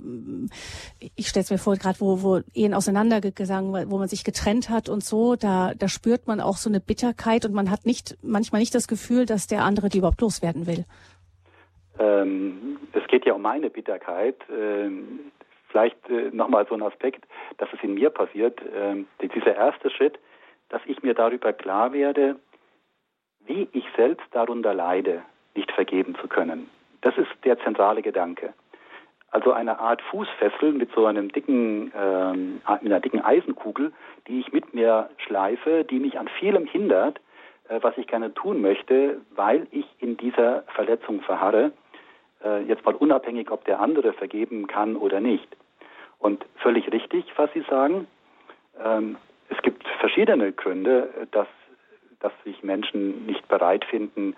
S1: ich stelle es mir vor, gerade wo, wo Ehen auseinandergegangen, wo man sich getrennt hat und so, da, da spürt man auch so eine Bitterkeit und man hat nicht, manchmal nicht das Gefühl, dass der andere die überhaupt loswerden will.
S2: Ähm, es geht ja um meine Bitterkeit. Ähm, vielleicht äh, nochmal so ein Aspekt, dass es in mir passiert. Ähm, dieser erste Schritt, dass ich mir darüber klar werde, wie ich selbst darunter leide, nicht vergeben zu können. Das ist der zentrale Gedanke. Also eine Art Fußfessel mit so einem dicken, ähm, mit einer dicken Eisenkugel, die ich mit mir schleife, die mich an vielem hindert, äh, was ich gerne tun möchte, weil ich in dieser Verletzung verharre. Äh, jetzt mal unabhängig, ob der andere vergeben kann oder nicht. Und völlig richtig, was Sie sagen. Ähm, es gibt verschiedene Gründe, dass, dass sich Menschen nicht bereit finden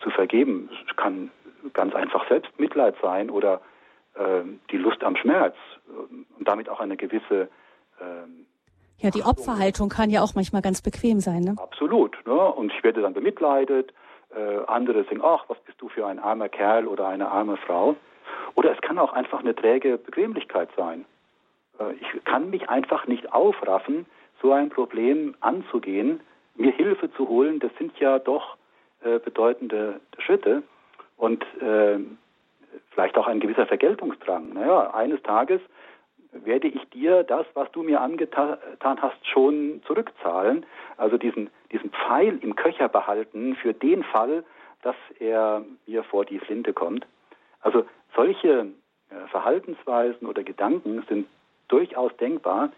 S2: zu vergeben. Es kann ganz einfach Selbstmitleid sein oder äh, die Lust am Schmerz und damit auch eine gewisse
S1: äh, ja, die Opferhaltung kann ja auch manchmal ganz bequem sein. Ne?
S2: Absolut. Ne? Und ich werde dann bemitleidet. Äh, andere sagen, ach, was bist du für ein armer Kerl oder eine arme Frau. Oder es kann auch einfach eine träge Bequemlichkeit sein. Äh, ich kann mich einfach nicht aufraffen, so ein Problem anzugehen, mir Hilfe zu holen. Das sind ja doch äh, bedeutende Schritte und äh, vielleicht auch ein gewisser Vergeltungsdrang. Naja, eines Tages werde ich dir das, was du mir angetan hast, schon zurückzahlen. Also diesen, diesen Pfeil im Köcher behalten für den Fall, dass er mir vor die Flinte kommt. Also solche Verhaltensweisen oder Gedanken sind durchaus denkbar.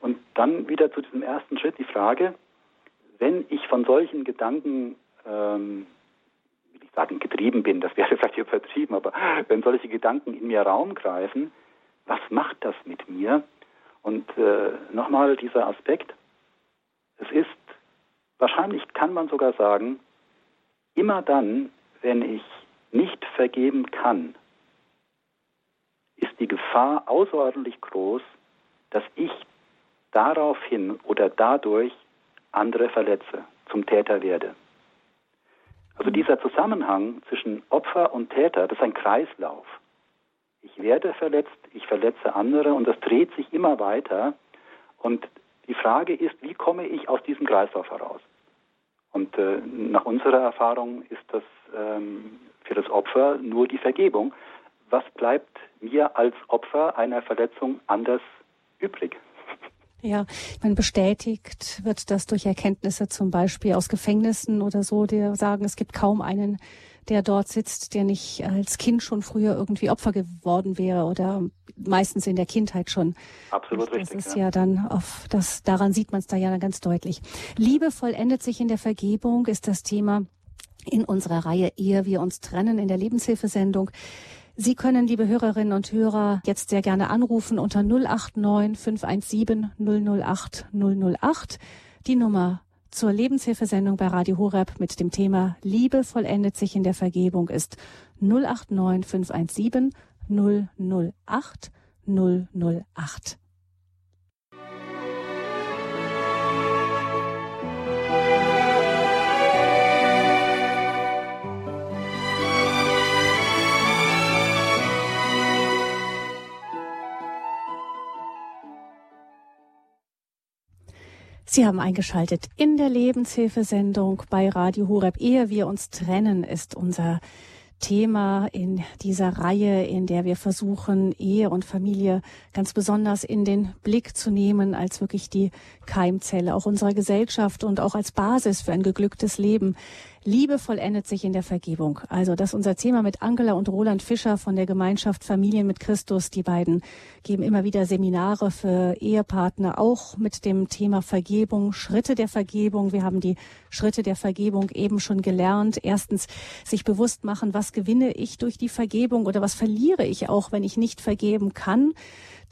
S2: Und dann wieder zu diesem ersten Schritt die Frage, wenn ich von solchen Gedanken, ähm, will ich sagen, getrieben bin, das wäre [laughs] vielleicht übertrieben, aber wenn solche Gedanken in mir Raum greifen, was macht das mit mir? Und äh, nochmal dieser Aspekt, es ist, wahrscheinlich kann man sogar sagen, immer dann, wenn ich nicht vergeben kann, ist die Gefahr außerordentlich groß, dass ich daraufhin oder dadurch andere verletze, zum Täter werde. Also dieser Zusammenhang zwischen Opfer und Täter, das ist ein Kreislauf. Ich werde verletzt, ich verletze andere und das dreht sich immer weiter. Und die Frage ist, wie komme ich aus diesem Kreislauf heraus? Und äh, nach unserer Erfahrung ist das ähm, für das Opfer nur die Vergebung. Was bleibt mir als Opfer einer Verletzung anders übrig?
S1: Ja, man bestätigt wird das durch Erkenntnisse zum Beispiel aus Gefängnissen oder so, die sagen, es gibt kaum einen der dort sitzt, der nicht als Kind schon früher irgendwie Opfer geworden wäre oder meistens in der Kindheit schon.
S2: Absolut
S1: das
S2: richtig.
S1: Das ist ja, ja dann auf das, daran sieht man es da ja ganz deutlich. Liebe vollendet sich in der Vergebung ist das Thema in unserer Reihe Ehe wir uns trennen in der Lebenshilfesendung. Sie können, liebe Hörerinnen und Hörer, jetzt sehr gerne anrufen unter 089 517 008 008. Die Nummer zur Lebenshilfesendung bei Radio Horeb mit dem Thema Liebe vollendet sich in der Vergebung ist 089 517 008 008. Sie haben eingeschaltet in der Lebenshilfesendung bei Radio Horeb. Ehe wir uns trennen, ist unser Thema in dieser Reihe, in der wir versuchen, Ehe und Familie ganz besonders in den Blick zu nehmen als wirklich die Keimzelle auch unserer Gesellschaft und auch als Basis für ein geglücktes Leben. Liebe vollendet sich in der Vergebung. Also das ist unser Thema mit Angela und Roland Fischer von der Gemeinschaft Familien mit Christus. Die beiden geben immer wieder Seminare für Ehepartner, auch mit dem Thema Vergebung, Schritte der Vergebung. Wir haben die Schritte der Vergebung eben schon gelernt. Erstens sich bewusst machen, was gewinne ich durch die Vergebung oder was verliere ich auch, wenn ich nicht vergeben kann.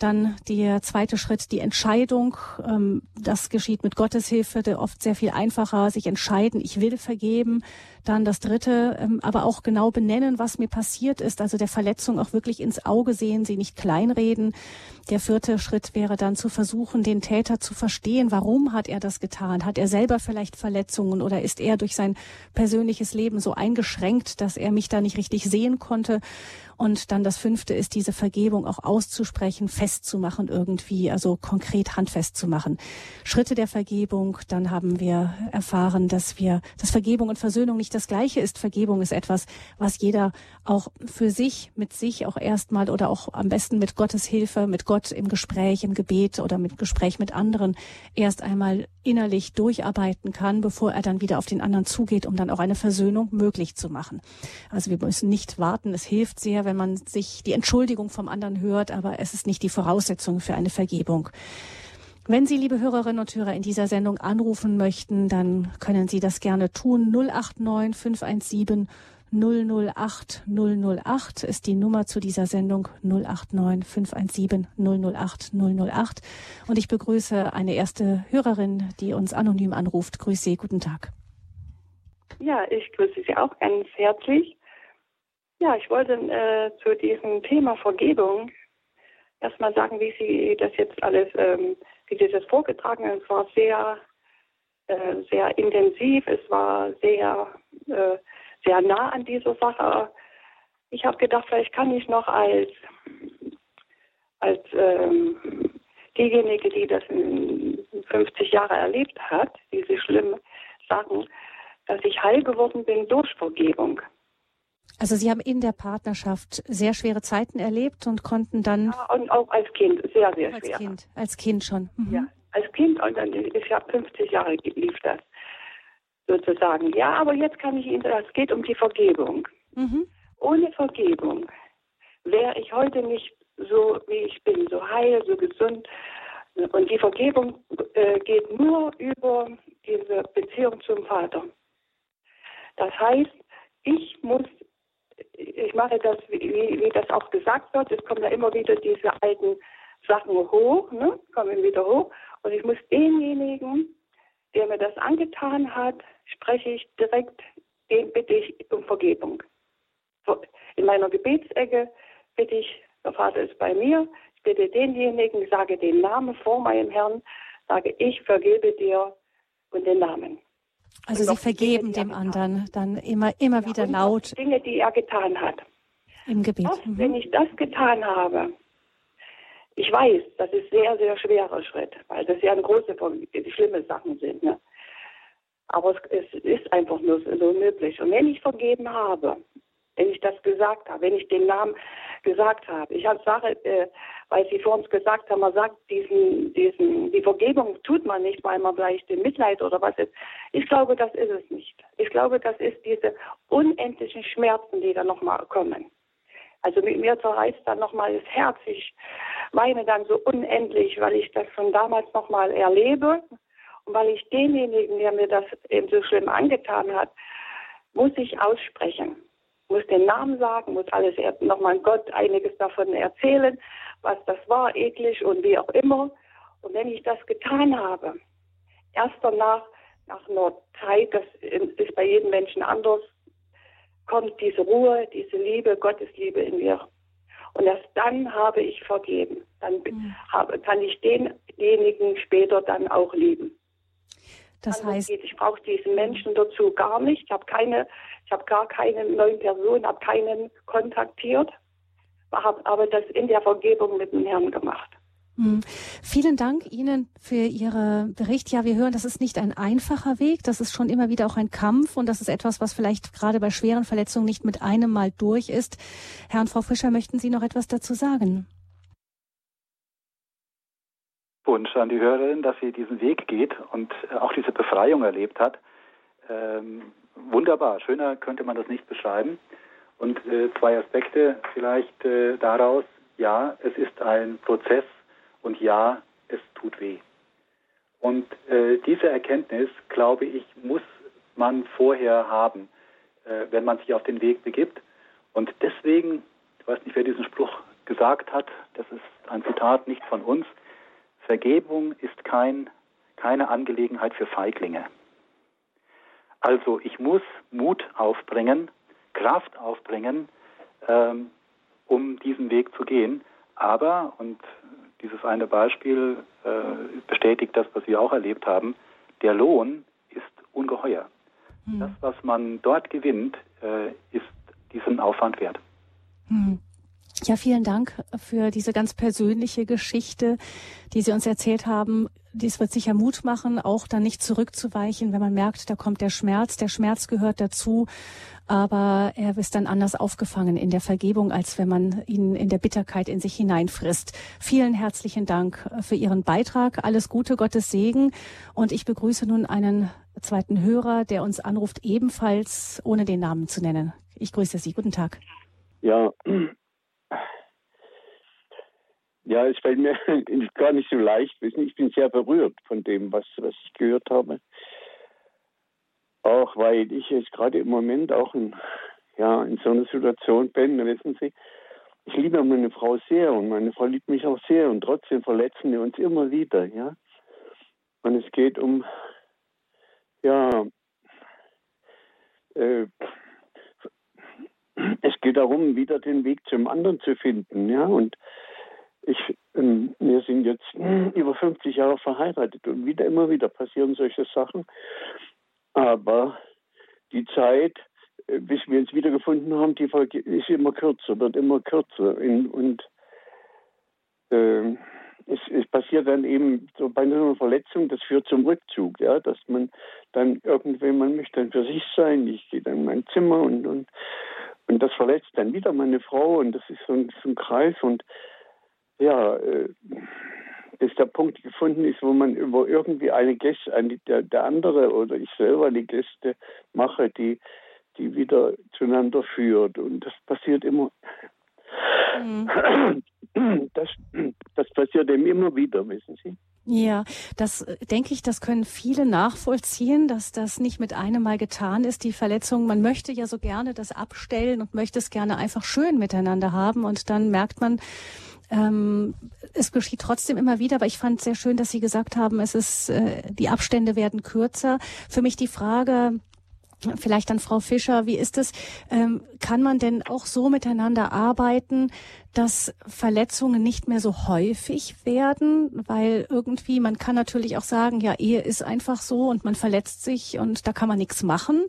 S1: Dann der zweite Schritt, die Entscheidung. Ähm, das geschieht mit Gottes Hilfe, der oft sehr viel einfacher, sich entscheiden, ich will vergeben. Dann das dritte, ähm, aber auch genau benennen, was mir passiert ist, also der Verletzung auch wirklich ins Auge sehen, sie nicht kleinreden. Der vierte Schritt wäre dann zu versuchen, den Täter zu verstehen. Warum hat er das getan? Hat er selber vielleicht Verletzungen oder ist er durch sein persönliches Leben so eingeschränkt, dass er mich da nicht richtig sehen konnte? Und dann das fünfte ist, diese Vergebung auch auszusprechen, festzumachen irgendwie, also konkret handfest zu machen. Schritte der Vergebung, dann haben wir erfahren, dass wir, dass Vergebung und Versöhnung nicht das Gleiche ist. Vergebung ist etwas, was jeder auch für sich, mit sich auch erstmal oder auch am besten mit Gottes Hilfe, mit Gott im Gespräch, im Gebet oder mit Gespräch mit anderen erst einmal innerlich durcharbeiten kann, bevor er dann wieder auf den anderen zugeht, um dann auch eine Versöhnung möglich zu machen. Also wir müssen nicht warten. Es hilft sehr, wenn man sich die Entschuldigung vom anderen hört, aber es ist nicht die Voraussetzung für eine Vergebung. Wenn Sie, liebe Hörerinnen und Hörer, in dieser Sendung anrufen möchten, dann können Sie das gerne tun. 089 517 008 008 ist die Nummer zu dieser Sendung 089 517 008 008. Und ich begrüße eine erste Hörerin, die uns anonym anruft. Grüße Sie, guten Tag.
S4: Ja, ich grüße Sie auch ganz herzlich. Ja, ich wollte äh, zu diesem Thema Vergebung erstmal sagen, wie Sie das jetzt alles, ähm, wie Sie das vorgetragen haben. Es war sehr, äh, sehr intensiv, es war sehr, äh, sehr nah an dieser Sache. Ich habe gedacht, vielleicht kann ich noch als, als ähm, diejenige, die das in 50 Jahre erlebt hat, diese schlimmen Sachen, dass ich heil geworden bin durch Vergebung.
S1: Also Sie haben in der Partnerschaft sehr schwere Zeiten erlebt und konnten dann.
S4: Ja, und auch als Kind, sehr, sehr
S1: als
S4: schwer.
S1: Kind, als Kind schon.
S4: Mhm. Ja, als Kind und dann ist ja 50 Jahre lief das sozusagen. Ja, aber jetzt kann ich Ihnen sagen, es geht um die Vergebung. Mhm. Ohne Vergebung wäre ich heute nicht so, wie ich bin, so heil, so gesund. Und die Vergebung äh, geht nur über diese Beziehung zum Vater. Das heißt, ich muss ich mache das, wie, wie das auch gesagt wird, es kommen ja immer wieder diese alten Sachen hoch, ne? kommen wieder hoch. Und ich muss denjenigen, der mir das angetan hat, spreche ich direkt, den bitte ich um Vergebung. In meiner Gebetsecke bitte ich, der Vater ist bei mir, ich bitte denjenigen, sage den Namen vor meinem Herrn, sage ich vergebe dir und den Namen.
S1: Also Sie vergeben Dinge, dem anderen dann immer, immer ja, wieder laut.
S4: Dinge, die er getan hat.
S1: Im Gebet.
S4: Das, mhm. Wenn ich das getan habe, ich weiß, das ist sehr, sehr schwerer Schritt, weil das ja große, schlimme Sachen sind. Ne? Aber es, es, ist einfach nur so möglich. Und wenn ich vergeben habe, wenn ich das gesagt habe, wenn ich den Namen gesagt habe. Ich habe Sache, äh, weil Sie vor uns gesagt haben, man sagt diesen, diesen, die Vergebung tut man nicht, weil man vielleicht Mitleid oder was ist. Ich glaube, das ist es nicht. Ich glaube, das ist diese unendlichen Schmerzen, die da nochmal kommen. Also mit mir zerreißt dann nochmal das Herz. Ich weine dann so unendlich, weil ich das von damals nochmal erlebe und weil ich denjenigen, der mir das eben so schlimm angetan hat, muss ich aussprechen muss den Namen sagen, muss alles nochmal Gott einiges davon erzählen, was das war, eklig und wie auch immer. Und wenn ich das getan habe, erst danach, nach einer Zeit, das ist bei jedem Menschen anders, kommt diese Ruhe, diese Liebe, Gottes Liebe in mir. Und erst dann habe ich vergeben. Dann mhm. habe, kann ich denjenigen später dann auch lieben.
S1: Das heißt,
S4: geht. ich brauche diesen Menschen dazu gar nicht. Ich habe keine, ich habe gar keine neuen Personen, habe keinen kontaktiert, habe aber das in der Vergebung mit dem Herrn gemacht.
S1: Hm. Vielen Dank Ihnen für Ihren Bericht. Ja, wir hören, das ist nicht ein einfacher Weg. Das ist schon immer wieder auch ein Kampf und das ist etwas, was vielleicht gerade bei schweren Verletzungen nicht mit einem Mal durch ist. Herr und Frau Fischer, möchten Sie noch etwas dazu sagen?
S2: Wunsch an die Hörerin, dass sie diesen Weg geht und äh, auch diese Befreiung erlebt hat. Ähm, wunderbar, schöner könnte man das nicht beschreiben. Und äh, zwei Aspekte vielleicht äh, daraus. Ja, es ist ein Prozess und ja, es tut weh. Und äh, diese Erkenntnis, glaube ich, muss man vorher haben, äh, wenn man sich auf den Weg begibt. Und deswegen, ich weiß nicht, wer diesen Spruch gesagt hat, das ist ein Zitat nicht von uns, Vergebung ist kein, keine Angelegenheit für Feiglinge. Also ich muss Mut aufbringen, Kraft aufbringen, ähm, um diesen Weg zu gehen. Aber, und dieses eine Beispiel äh, bestätigt das, was wir auch erlebt haben, der Lohn ist ungeheuer. Hm. Das, was man dort gewinnt, äh, ist diesen Aufwand wert.
S1: Hm. Ja, vielen Dank für diese ganz persönliche Geschichte, die Sie uns erzählt haben. Dies wird sicher Mut machen, auch dann nicht zurückzuweichen, wenn man merkt, da kommt der Schmerz. Der Schmerz gehört dazu, aber er ist dann anders aufgefangen in der Vergebung, als wenn man ihn in der Bitterkeit in sich hineinfrisst. Vielen herzlichen Dank für Ihren Beitrag. Alles Gute, Gottes Segen. Und ich begrüße nun einen zweiten Hörer, der uns anruft, ebenfalls ohne den Namen zu nennen. Ich grüße Sie. Guten Tag.
S5: Ja, ja, es fällt mir [laughs] gar nicht so leicht. Ich bin sehr berührt von dem, was, was ich gehört habe. Auch weil ich jetzt gerade im Moment auch ein, ja in so einer Situation bin, wissen Sie, ich liebe meine Frau sehr und meine Frau liebt mich auch sehr und trotzdem verletzen wir uns immer wieder, ja. Und es geht um, ja, äh, es geht darum, wieder den Weg zum anderen zu finden, ja. Und ich, ähm, wir sind jetzt [clears throat] über 50 Jahre verheiratet und wieder immer wieder passieren solche Sachen. Aber die Zeit, äh, bis wir uns wiedergefunden haben, die ist immer kürzer, wird immer kürzer. Und äh, es, es, passiert dann eben so bei einer Verletzung, das führt zum Rückzug, ja, dass man dann irgendwie, man möchte dann für sich sein, ich gehe dann in mein Zimmer und, und, und das verletzt dann wieder meine Frau und das ist so ein, so ein Kreis und ja, äh, bis der Punkt gefunden ist, wo man über irgendwie eine Geste, eine, der, der andere oder ich selber eine Geste mache, die, die wieder zueinander führt. Und das passiert immer. Mhm. [clears throat] Das, das passiert eben immer wieder, wissen Sie.
S1: Ja, das äh, denke ich, das können viele nachvollziehen, dass das nicht mit einem Mal getan ist, die Verletzung. Man möchte ja so gerne das abstellen und möchte es gerne einfach schön miteinander haben und dann merkt man, ähm, es geschieht trotzdem immer wieder, aber ich fand sehr schön, dass Sie gesagt haben, es ist, äh, die Abstände werden kürzer. Für mich die Frage, Vielleicht an Frau Fischer, wie ist es? Ähm, kann man denn auch so miteinander arbeiten, dass Verletzungen nicht mehr so häufig werden? Weil irgendwie, man kann natürlich auch sagen, ja, Ehe ist einfach so und man verletzt sich und da kann man nichts machen.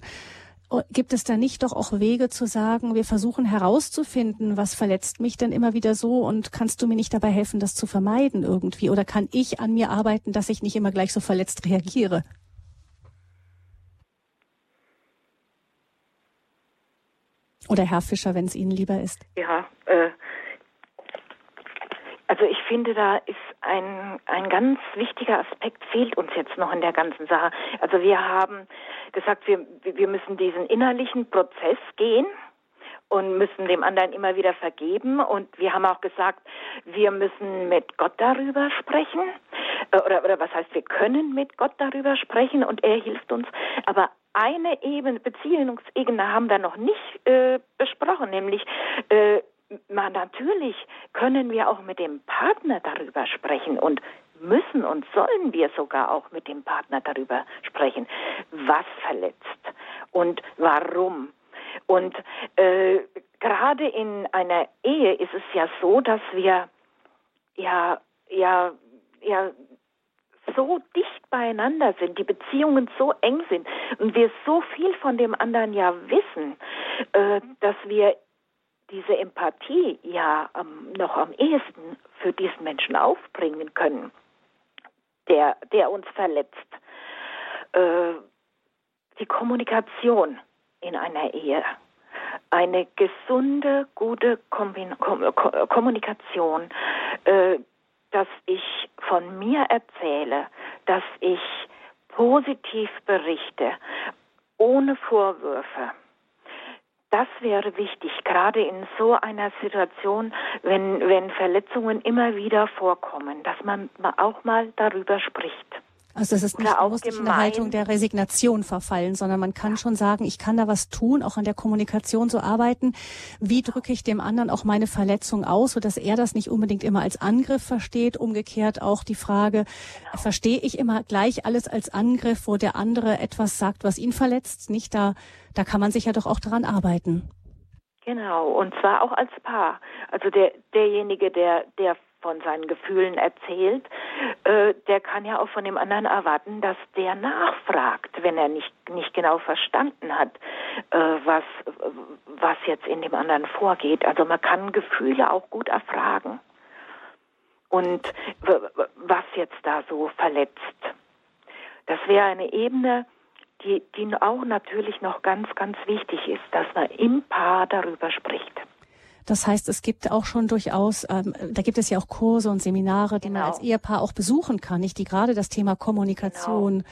S1: Gibt es da nicht doch auch Wege zu sagen, wir versuchen herauszufinden, was verletzt mich denn immer wieder so und kannst du mir nicht dabei helfen, das zu vermeiden irgendwie? Oder kann ich an mir arbeiten, dass ich nicht immer gleich so verletzt reagiere? Oder Herr Fischer, wenn es Ihnen lieber ist.
S3: Ja, äh, also ich finde, da ist ein, ein ganz wichtiger Aspekt fehlt uns jetzt noch in der ganzen Sache. Also wir haben gesagt, wir, wir müssen diesen innerlichen Prozess gehen und müssen dem anderen immer wieder vergeben. Und wir haben auch gesagt, wir müssen mit Gott darüber sprechen. Äh, oder, oder was heißt, wir können mit Gott darüber sprechen und er hilft uns. Aber eine Ebene, Beziehungsebene haben wir noch nicht äh, besprochen, nämlich äh, man, natürlich können wir auch mit dem Partner darüber sprechen und müssen und sollen wir sogar auch mit dem Partner darüber sprechen, was verletzt und warum. Und äh, gerade in einer Ehe ist es ja so, dass wir ja ja ja so dicht beieinander sind, die Beziehungen so eng sind und wir so viel von dem anderen ja wissen, äh, dass wir diese Empathie ja ähm, noch am ehesten für diesen Menschen aufbringen können, der, der uns verletzt. Äh, die Kommunikation in einer Ehe, eine gesunde, gute Kombin Kom Kommunikation, äh, dass ich von mir erzähle, dass ich positiv berichte, ohne Vorwürfe das wäre wichtig, gerade in so einer Situation, wenn, wenn Verletzungen immer wieder vorkommen, dass man auch mal darüber spricht.
S1: Also das ist nicht, muss nicht in eine Haltung der Resignation verfallen, sondern man kann schon sagen, ich kann da was tun, auch an der Kommunikation so arbeiten. Wie drücke ich dem anderen auch meine Verletzung aus, sodass er das nicht unbedingt immer als Angriff versteht? Umgekehrt auch die Frage, genau. verstehe ich immer gleich alles als Angriff, wo der andere etwas sagt, was ihn verletzt? Nicht da, da kann man sich ja doch auch dran arbeiten.
S3: Genau, und zwar auch als Paar. Also der, derjenige, der, der von seinen Gefühlen erzählt, äh, der kann ja auch von dem anderen erwarten, dass der nachfragt, wenn er nicht, nicht genau verstanden hat, äh, was, was jetzt in dem anderen vorgeht. Also man kann Gefühle auch gut erfragen. Und was jetzt da so verletzt. Das wäre eine Ebene, die, die auch natürlich noch ganz, ganz wichtig ist, dass man im Paar darüber spricht.
S1: Das heißt, es gibt auch schon durchaus, ähm, da gibt es ja auch Kurse und Seminare, die genau. man als Ehepaar auch besuchen kann, nicht die gerade das Thema Kommunikation genau.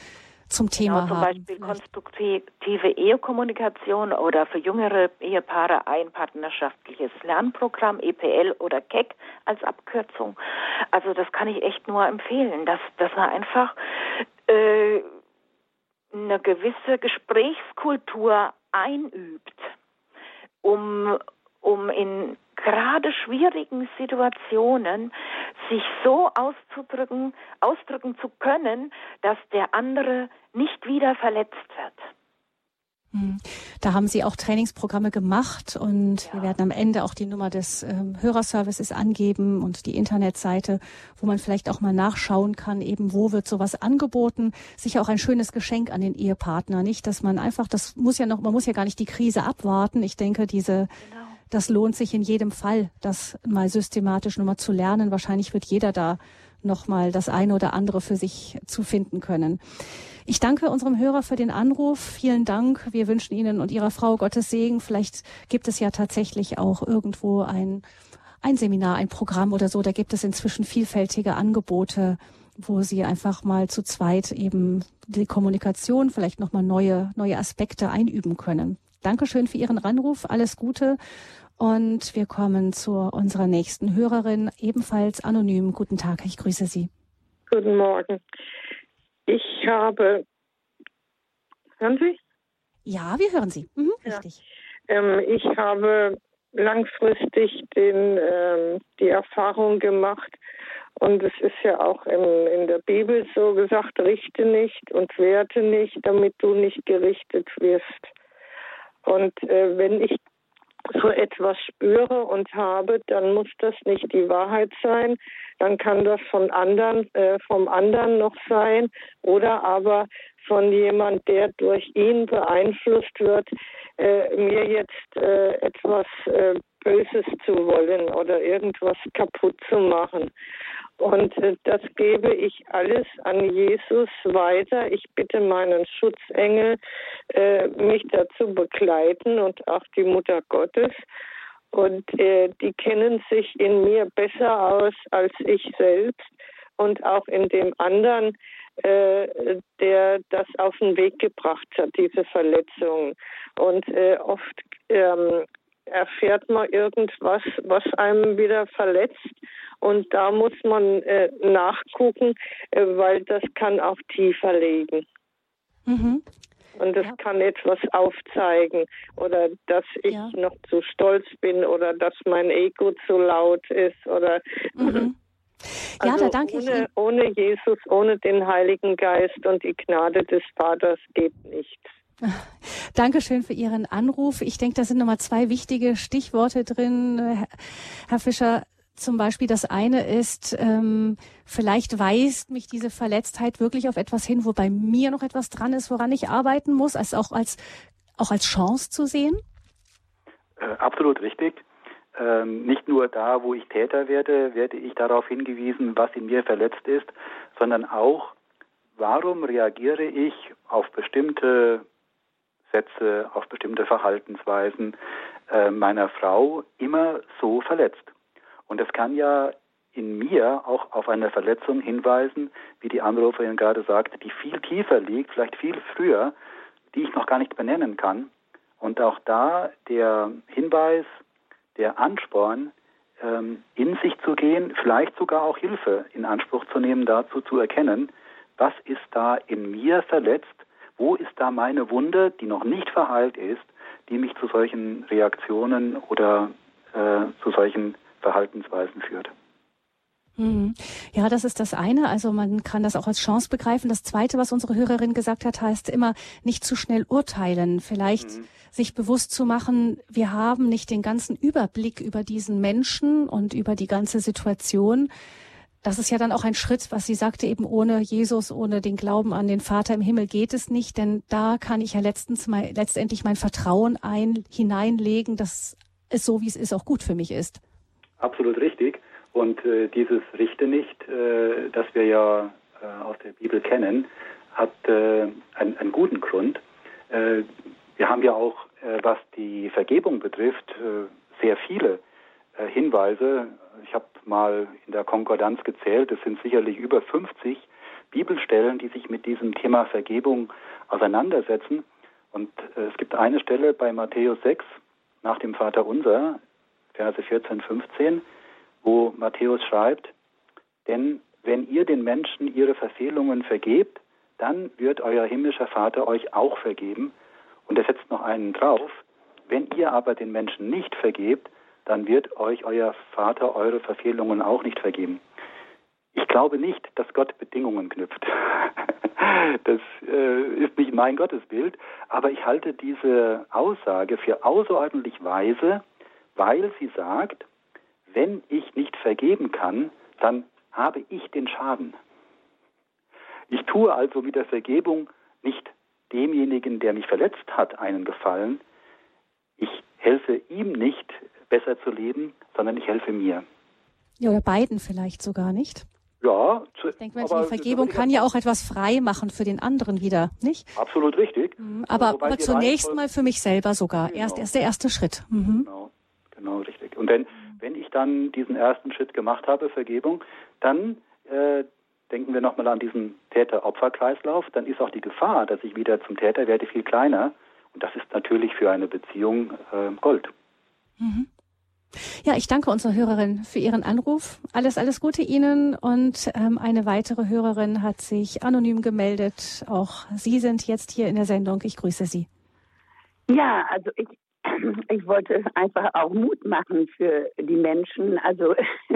S1: zum Thema genau,
S3: zum haben. Zum Beispiel konstruktive Ehekommunikation oder für jüngere Ehepaare ein partnerschaftliches Lernprogramm, EPL oder KEC als Abkürzung. Also das kann ich echt nur empfehlen, dass, dass man einfach äh, eine gewisse Gesprächskultur einübt um, um in gerade schwierigen Situationen sich so auszudrücken, ausdrücken zu können, dass der andere nicht wieder verletzt wird.
S1: Hm. Da haben Sie auch Trainingsprogramme gemacht und ja. wir werden am Ende auch die Nummer des ähm, Hörerservices angeben und die Internetseite, wo man vielleicht auch mal nachschauen kann, eben wo wird sowas angeboten. Sicher auch ein schönes Geschenk an den Ehepartner, nicht, dass man einfach, das muss ja noch, man muss ja gar nicht die Krise abwarten. Ich denke, diese genau. Das lohnt sich in jedem Fall, das mal systematisch nochmal zu lernen. Wahrscheinlich wird jeder da nochmal das eine oder andere für sich zu finden können. Ich danke unserem Hörer für den Anruf. Vielen Dank. Wir wünschen Ihnen und Ihrer Frau Gottes Segen. Vielleicht gibt es ja tatsächlich auch irgendwo ein, ein Seminar, ein Programm oder so. Da gibt es inzwischen vielfältige Angebote, wo Sie einfach mal zu zweit eben die Kommunikation, vielleicht nochmal neue, neue Aspekte einüben können. Dankeschön für Ihren Anruf. Alles Gute. Und wir kommen zu unserer nächsten Hörerin, ebenfalls anonym. Guten Tag, ich grüße Sie.
S6: Guten Morgen. Ich habe. Hören Sie?
S1: Ja, wir hören Sie. Mhm, richtig.
S6: Ähm, ich habe langfristig den, ähm, die Erfahrung gemacht, und es ist ja auch in, in der Bibel so gesagt, richte nicht und werte nicht, damit du nicht gerichtet wirst. Und äh, wenn ich so etwas spüre und habe, dann muss das nicht die Wahrheit sein. Dann kann das von anderen, äh, vom anderen noch sein oder aber von jemand, der durch ihn beeinflusst wird, äh, mir jetzt äh, etwas äh, Böses zu wollen oder irgendwas kaputt zu machen. Und äh, das gebe ich alles an Jesus weiter. Ich bitte meinen Schutzengel, äh, mich dazu begleiten und auch die Mutter Gottes. Und äh, die kennen sich in mir besser aus als ich selbst und auch in dem anderen, der das auf den Weg gebracht hat, diese Verletzung. Und oft ähm, erfährt man irgendwas, was einem wieder verletzt. Und da muss man äh, nachgucken, äh, weil das kann auch tiefer liegen. Mhm. Und das ja. kann etwas aufzeigen oder dass ich ja. noch zu stolz bin oder dass mein Ego zu laut ist oder
S1: mhm. Ja,
S6: also
S1: da danke
S6: ohne,
S1: ich.
S6: Ohne Jesus, ohne den Heiligen Geist und die Gnade des Vaters geht nichts. [laughs]
S1: Dankeschön für Ihren Anruf. Ich denke, da sind nochmal zwei wichtige Stichworte drin, Herr Fischer. Zum Beispiel das eine ist, ähm, vielleicht weist mich diese Verletztheit wirklich auf etwas hin, wo bei mir noch etwas dran ist, woran ich arbeiten muss, als auch als auch als Chance zu sehen.
S2: Äh, absolut richtig. Ähm, nicht nur da, wo ich Täter werde, werde ich darauf hingewiesen, was in mir verletzt ist, sondern auch, warum reagiere ich auf bestimmte Sätze, auf bestimmte Verhaltensweisen äh, meiner Frau immer so verletzt. Und es kann ja in mir auch auf eine Verletzung hinweisen, wie die Anruferin gerade sagte, die viel tiefer liegt, vielleicht viel früher, die ich noch gar nicht benennen kann. Und auch da der Hinweis, der Ansporn, ähm, in sich zu gehen, vielleicht sogar auch Hilfe in Anspruch zu nehmen, dazu zu erkennen, was ist da in mir verletzt, wo ist da meine Wunde, die noch nicht verheilt ist, die mich zu solchen Reaktionen oder äh, zu solchen Verhaltensweisen führt.
S1: Mhm. Ja, das ist das eine. Also man kann das auch als Chance begreifen. Das zweite, was unsere Hörerin gesagt hat, heißt immer nicht zu schnell urteilen. Vielleicht mhm. sich bewusst zu machen, wir haben nicht den ganzen Überblick über diesen Menschen und über die ganze Situation das ist ja dann auch ein Schritt, was sie sagte, eben ohne Jesus, ohne den Glauben an den Vater im Himmel geht es nicht, denn da kann ich ja letztens mal, letztendlich mein Vertrauen ein, hineinlegen, dass es so, wie es ist, auch gut für mich ist.
S2: Absolut richtig. Und äh, dieses Richte nicht, äh, das wir ja äh, aus der Bibel kennen, hat äh, einen, einen, guten Grund. Äh, wir haben ja auch, äh, was die Vergebung betrifft, sehr viele Hinweise ich habe mal in der Konkordanz gezählt, es sind sicherlich über 50 Bibelstellen, die sich mit diesem Thema Vergebung auseinandersetzen. Und äh, es gibt eine Stelle bei Matthäus 6 nach dem Vater Unser, Verse 14, 15, wo Matthäus schreibt, denn wenn ihr den Menschen ihre Verfehlungen vergebt, dann wird euer himmlischer Vater euch auch vergeben. Und er setzt noch einen drauf, Wenn ihr aber den Menschen nicht vergebt, dann wird euch euer Vater eure Verfehlungen auch nicht vergeben. Ich glaube nicht, dass Gott Bedingungen knüpft. [laughs] das äh, ist nicht mein Gottesbild, aber ich halte diese Aussage für außerordentlich weise, weil sie sagt, wenn ich nicht vergeben kann, dann habe ich den Schaden. Ich tue also mit der Vergebung nicht demjenigen, der mich verletzt hat, einen Gefallen. Ich helfe ihm nicht, besser zu leben, sondern ich helfe mir.
S1: Ja, oder beiden vielleicht sogar nicht.
S2: Ja,
S1: zu, ich denke, die Vergebung kann ja auch etwas frei machen für den anderen wieder, nicht?
S2: Absolut richtig.
S1: Mhm, aber, aber zunächst mal für mich selber sogar. Genau. Erst, erst der erste Schritt.
S2: Mhm. Genau, genau, richtig. Und denn, wenn ich dann diesen ersten Schritt gemacht habe, Vergebung, dann äh, denken wir nochmal an diesen Täter-Opfer-Kreislauf, dann ist auch die Gefahr, dass ich wieder zum Täter werde, viel kleiner. Und das ist natürlich für eine Beziehung äh, Gold.
S1: Mhm. Ja, ich danke unserer Hörerin für ihren Anruf. Alles, alles Gute Ihnen. Und ähm, eine weitere Hörerin hat sich anonym gemeldet. Auch Sie sind jetzt hier in der Sendung. Ich grüße Sie.
S7: Ja, also ich, [clears throat] ich wollte einfach auch Mut machen für die Menschen. Also, [laughs]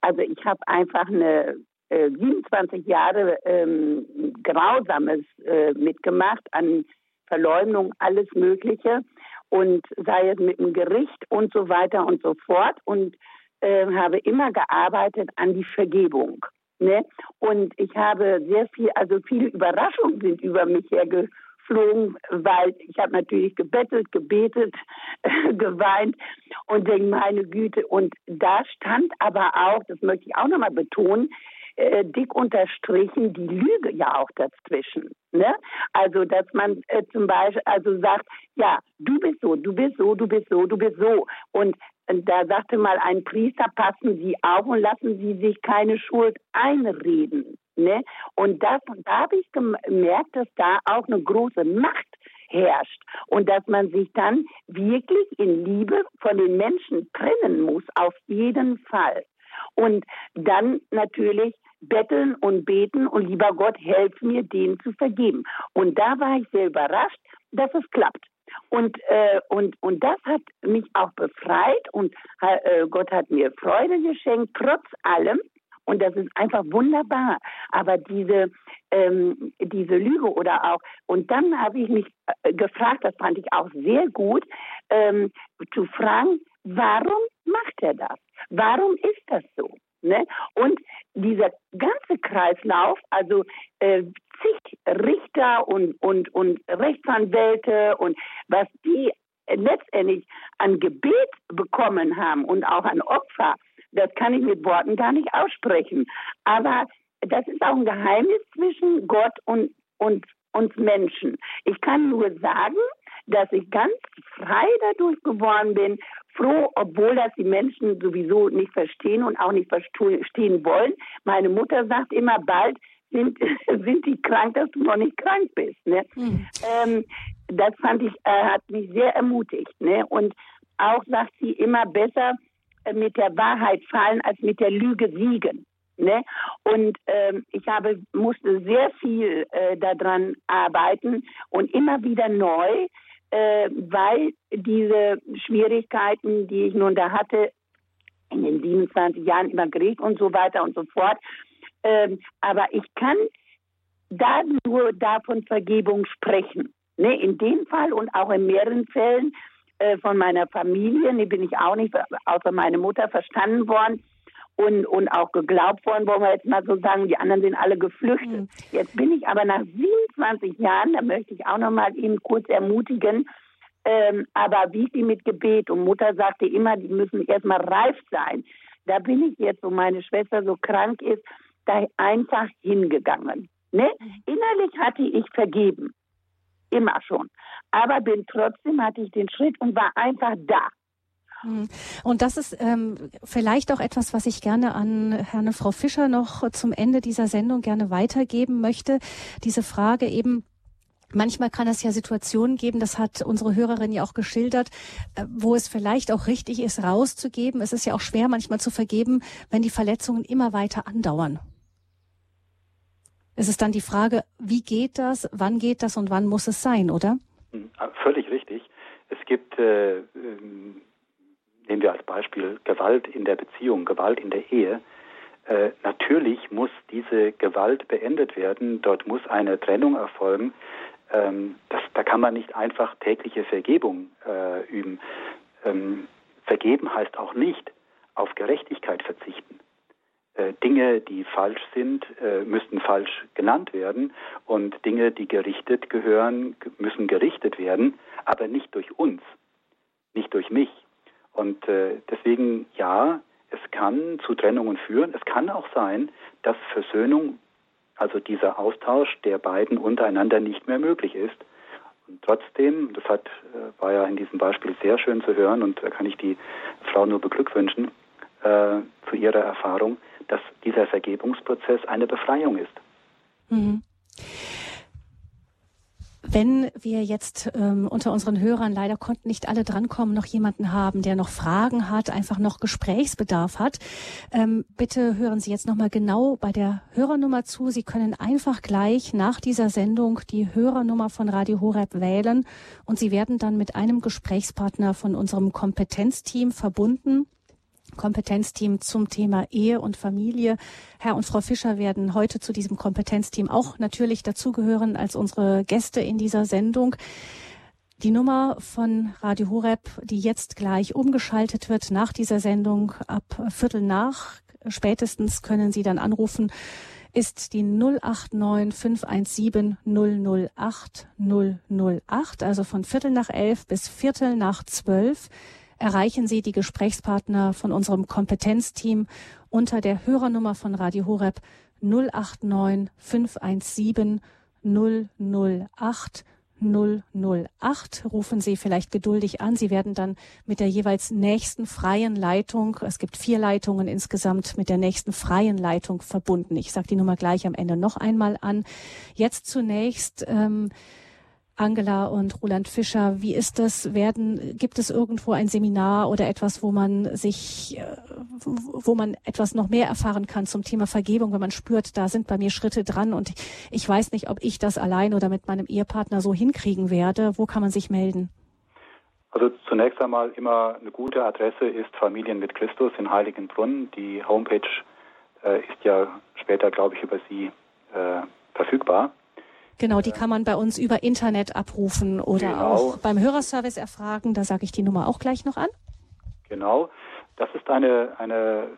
S7: also ich habe einfach eine äh, 27 Jahre ähm, Grausames äh, mitgemacht an Verleumdung, alles Mögliche und sei es mit dem Gericht und so weiter und so fort und äh, habe immer gearbeitet an die Vergebung. Ne? Und ich habe sehr viel, also viele Überraschungen sind über mich hergeflogen, weil ich habe natürlich gebettelt, gebetet, [laughs] geweint und denke, meine Güte. Und da stand aber auch, das möchte ich auch nochmal betonen, äh, dick unterstrichen die Lüge ja auch dazwischen. Ne? Also, dass man äh, zum Beispiel also sagt, ja, du bist so, du bist so, du bist so, du bist so. Und da sagte mal ein Priester, passen Sie auf und lassen Sie sich keine Schuld einreden. Ne? Und das, da habe ich gemerkt, dass da auch eine große Macht herrscht und dass man sich dann wirklich in Liebe von den Menschen trennen muss, auf jeden Fall. Und dann natürlich betteln und beten und lieber Gott, helf mir, den zu vergeben. Und da war ich sehr überrascht, dass es klappt. Und, äh, und, und das hat mich auch befreit und äh, Gott hat mir Freude geschenkt, trotz allem. Und das ist einfach wunderbar. Aber diese, ähm, diese Lüge oder auch, und dann habe ich mich äh, gefragt, das fand ich auch sehr gut, ähm, zu fragen, warum macht er das? Warum ist das so? Ne? Und dieser ganze Kreislauf, also äh, zig Richter und, und, und Rechtsanwälte und was die letztendlich an Gebet bekommen haben und auch an Opfer, das kann ich mit Worten gar nicht aussprechen. Aber das ist auch ein Geheimnis zwischen Gott und, und uns Menschen. Ich kann nur sagen, dass ich ganz frei dadurch geworden bin, froh, obwohl das die Menschen sowieso nicht verstehen und auch nicht verstehen wollen. Meine Mutter sagt immer, bald sind, [laughs] sind die krank, dass du noch nicht krank bist. Ne? Mhm. Ähm, das fand ich, äh, hat mich sehr ermutigt. Ne? Und auch sagt sie immer besser äh, mit der Wahrheit fallen als mit der Lüge siegen. Ne? Und ähm, ich habe, musste sehr viel äh, daran arbeiten und immer wieder neu, äh, weil diese Schwierigkeiten, die ich nun da hatte, in den 27 Jahren immer Krieg und so weiter und so fort, ähm, aber ich kann da nur davon Vergebung sprechen. Ne, in dem Fall und auch in mehreren Fällen äh, von meiner Familie, ne, bin ich auch nicht außer meine Mutter verstanden worden und, und auch geglaubt worden, wollen wir jetzt mal so sagen, die anderen sind alle geflüchtet. Mhm. Jetzt bin ich aber nach 27 Jahren, da möchte ich auch noch mal Ihnen kurz ermutigen, ähm, aber wie viel mit Gebet? Und Mutter sagte immer, die müssen erstmal reif sein. Da bin ich jetzt, wo meine Schwester so krank ist, da einfach hingegangen. Ne? Mhm. Innerlich hatte ich vergeben. Immer schon. Aber bin trotzdem hatte ich den Schritt und war einfach da.
S1: Hm. Und das ist ähm, vielleicht auch etwas, was ich gerne an Herrn Frau Fischer noch zum Ende dieser Sendung gerne weitergeben möchte. Diese Frage eben, Manchmal kann es ja Situationen geben, das hat unsere Hörerin ja auch geschildert, äh, wo es vielleicht auch richtig ist, rauszugeben. Es ist ja auch schwer manchmal zu vergeben, wenn die Verletzungen immer weiter andauern. Es ist dann die Frage, wie geht das, wann geht das und wann muss es sein, oder?
S2: Hm, völlig richtig gibt, äh, ähm, nehmen wir als Beispiel Gewalt in der Beziehung, Gewalt in der Ehe. Äh, natürlich muss diese Gewalt beendet werden. Dort muss eine Trennung erfolgen. Ähm, das, da kann man nicht einfach tägliche Vergebung äh, üben. Ähm, vergeben heißt auch nicht auf Gerechtigkeit verzichten. Äh, Dinge, die falsch sind, äh, müssten falsch genannt werden und Dinge, die gerichtet gehören, müssen gerichtet werden, aber nicht durch uns, nicht durch mich. Und äh, deswegen ja, es kann zu Trennungen führen. Es kann auch sein, dass Versöhnung, also dieser Austausch der beiden untereinander nicht mehr möglich ist. Und trotzdem, das hat, war ja in diesem Beispiel sehr schön zu hören und da kann ich die Frau nur beglückwünschen äh, zu ihrer Erfahrung, dass dieser Vergebungsprozess eine Befreiung ist. Mhm.
S1: Wenn wir jetzt ähm, unter unseren Hörern, leider konnten nicht alle drankommen, noch jemanden haben, der noch Fragen hat, einfach noch Gesprächsbedarf hat, ähm, bitte hören Sie jetzt nochmal genau bei der Hörernummer zu. Sie können einfach gleich nach dieser Sendung die Hörernummer von Radio Horeb wählen und Sie werden dann mit einem Gesprächspartner von unserem Kompetenzteam verbunden. Kompetenzteam zum Thema Ehe und Familie. Herr und Frau Fischer werden heute zu diesem Kompetenzteam auch natürlich dazugehören als unsere Gäste in dieser Sendung. Die Nummer von Radio Horeb, die jetzt gleich umgeschaltet wird nach dieser Sendung ab Viertel nach, spätestens können Sie dann anrufen, ist die 089 517 008 008, also von Viertel nach elf bis Viertel nach zwölf erreichen Sie die Gesprächspartner von unserem Kompetenzteam unter der Hörernummer von Radio Horeb 089 517 008 008. Rufen Sie vielleicht geduldig an. Sie werden dann mit der jeweils nächsten freien Leitung, es gibt vier Leitungen insgesamt, mit der nächsten freien Leitung verbunden. Ich sage die Nummer gleich am Ende noch einmal an. Jetzt zunächst ähm, Angela und Roland Fischer, wie ist das? Werden, gibt es irgendwo ein Seminar oder etwas, wo man sich, äh, wo man etwas noch mehr erfahren kann zum Thema Vergebung, wenn man spürt, da sind bei mir Schritte dran und ich weiß nicht, ob ich das allein oder mit meinem Ehepartner so hinkriegen werde. Wo kann man sich melden?
S2: Also zunächst einmal immer eine gute Adresse ist Familien mit Christus in Heiligenbrunn. Die Homepage äh, ist ja später, glaube ich, über Sie äh, verfügbar.
S1: Genau, die kann man bei uns über Internet abrufen oder genau. auch beim Hörerservice erfragen. Da sage ich die Nummer auch gleich noch an.
S2: Genau, das ist eine, eine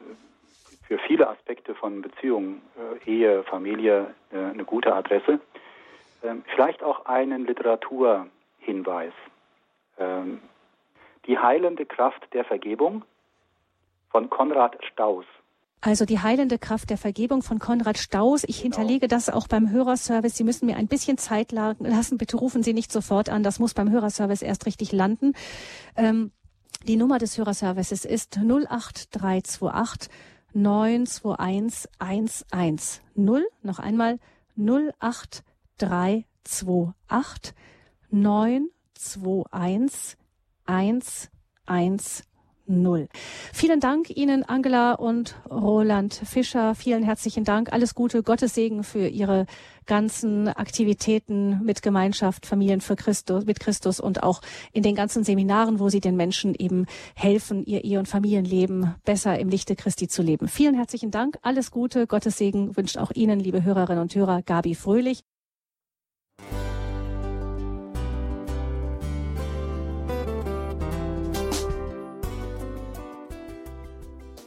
S2: für viele Aspekte von Beziehungen, äh, Ehe, Familie äh, eine gute Adresse. Ähm, vielleicht auch einen Literaturhinweis. Ähm, die heilende Kraft der Vergebung von Konrad Staus.
S1: Also die heilende Kraft der Vergebung von Konrad Staus. Ich genau. hinterlege das auch beim Hörerservice. Sie müssen mir ein bisschen Zeit lassen. Bitte rufen Sie nicht sofort an. Das muss beim Hörerservice erst richtig landen. Ähm, die Nummer des Hörerservices ist 08328 921 110. Noch einmal 08328 921 110 null. Vielen Dank Ihnen, Angela und Roland Fischer. Vielen herzlichen Dank. Alles Gute, Gottes Segen für Ihre ganzen Aktivitäten mit Gemeinschaft, Familien für Christus, mit Christus und auch in den ganzen Seminaren, wo Sie den Menschen eben helfen, ihr Ehe- und Familienleben besser im Lichte Christi zu leben. Vielen herzlichen Dank. Alles Gute, Gottes Segen wünscht auch Ihnen, liebe Hörerinnen und Hörer, Gabi Fröhlich.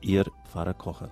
S8: Ihr Pfarrer Kocher.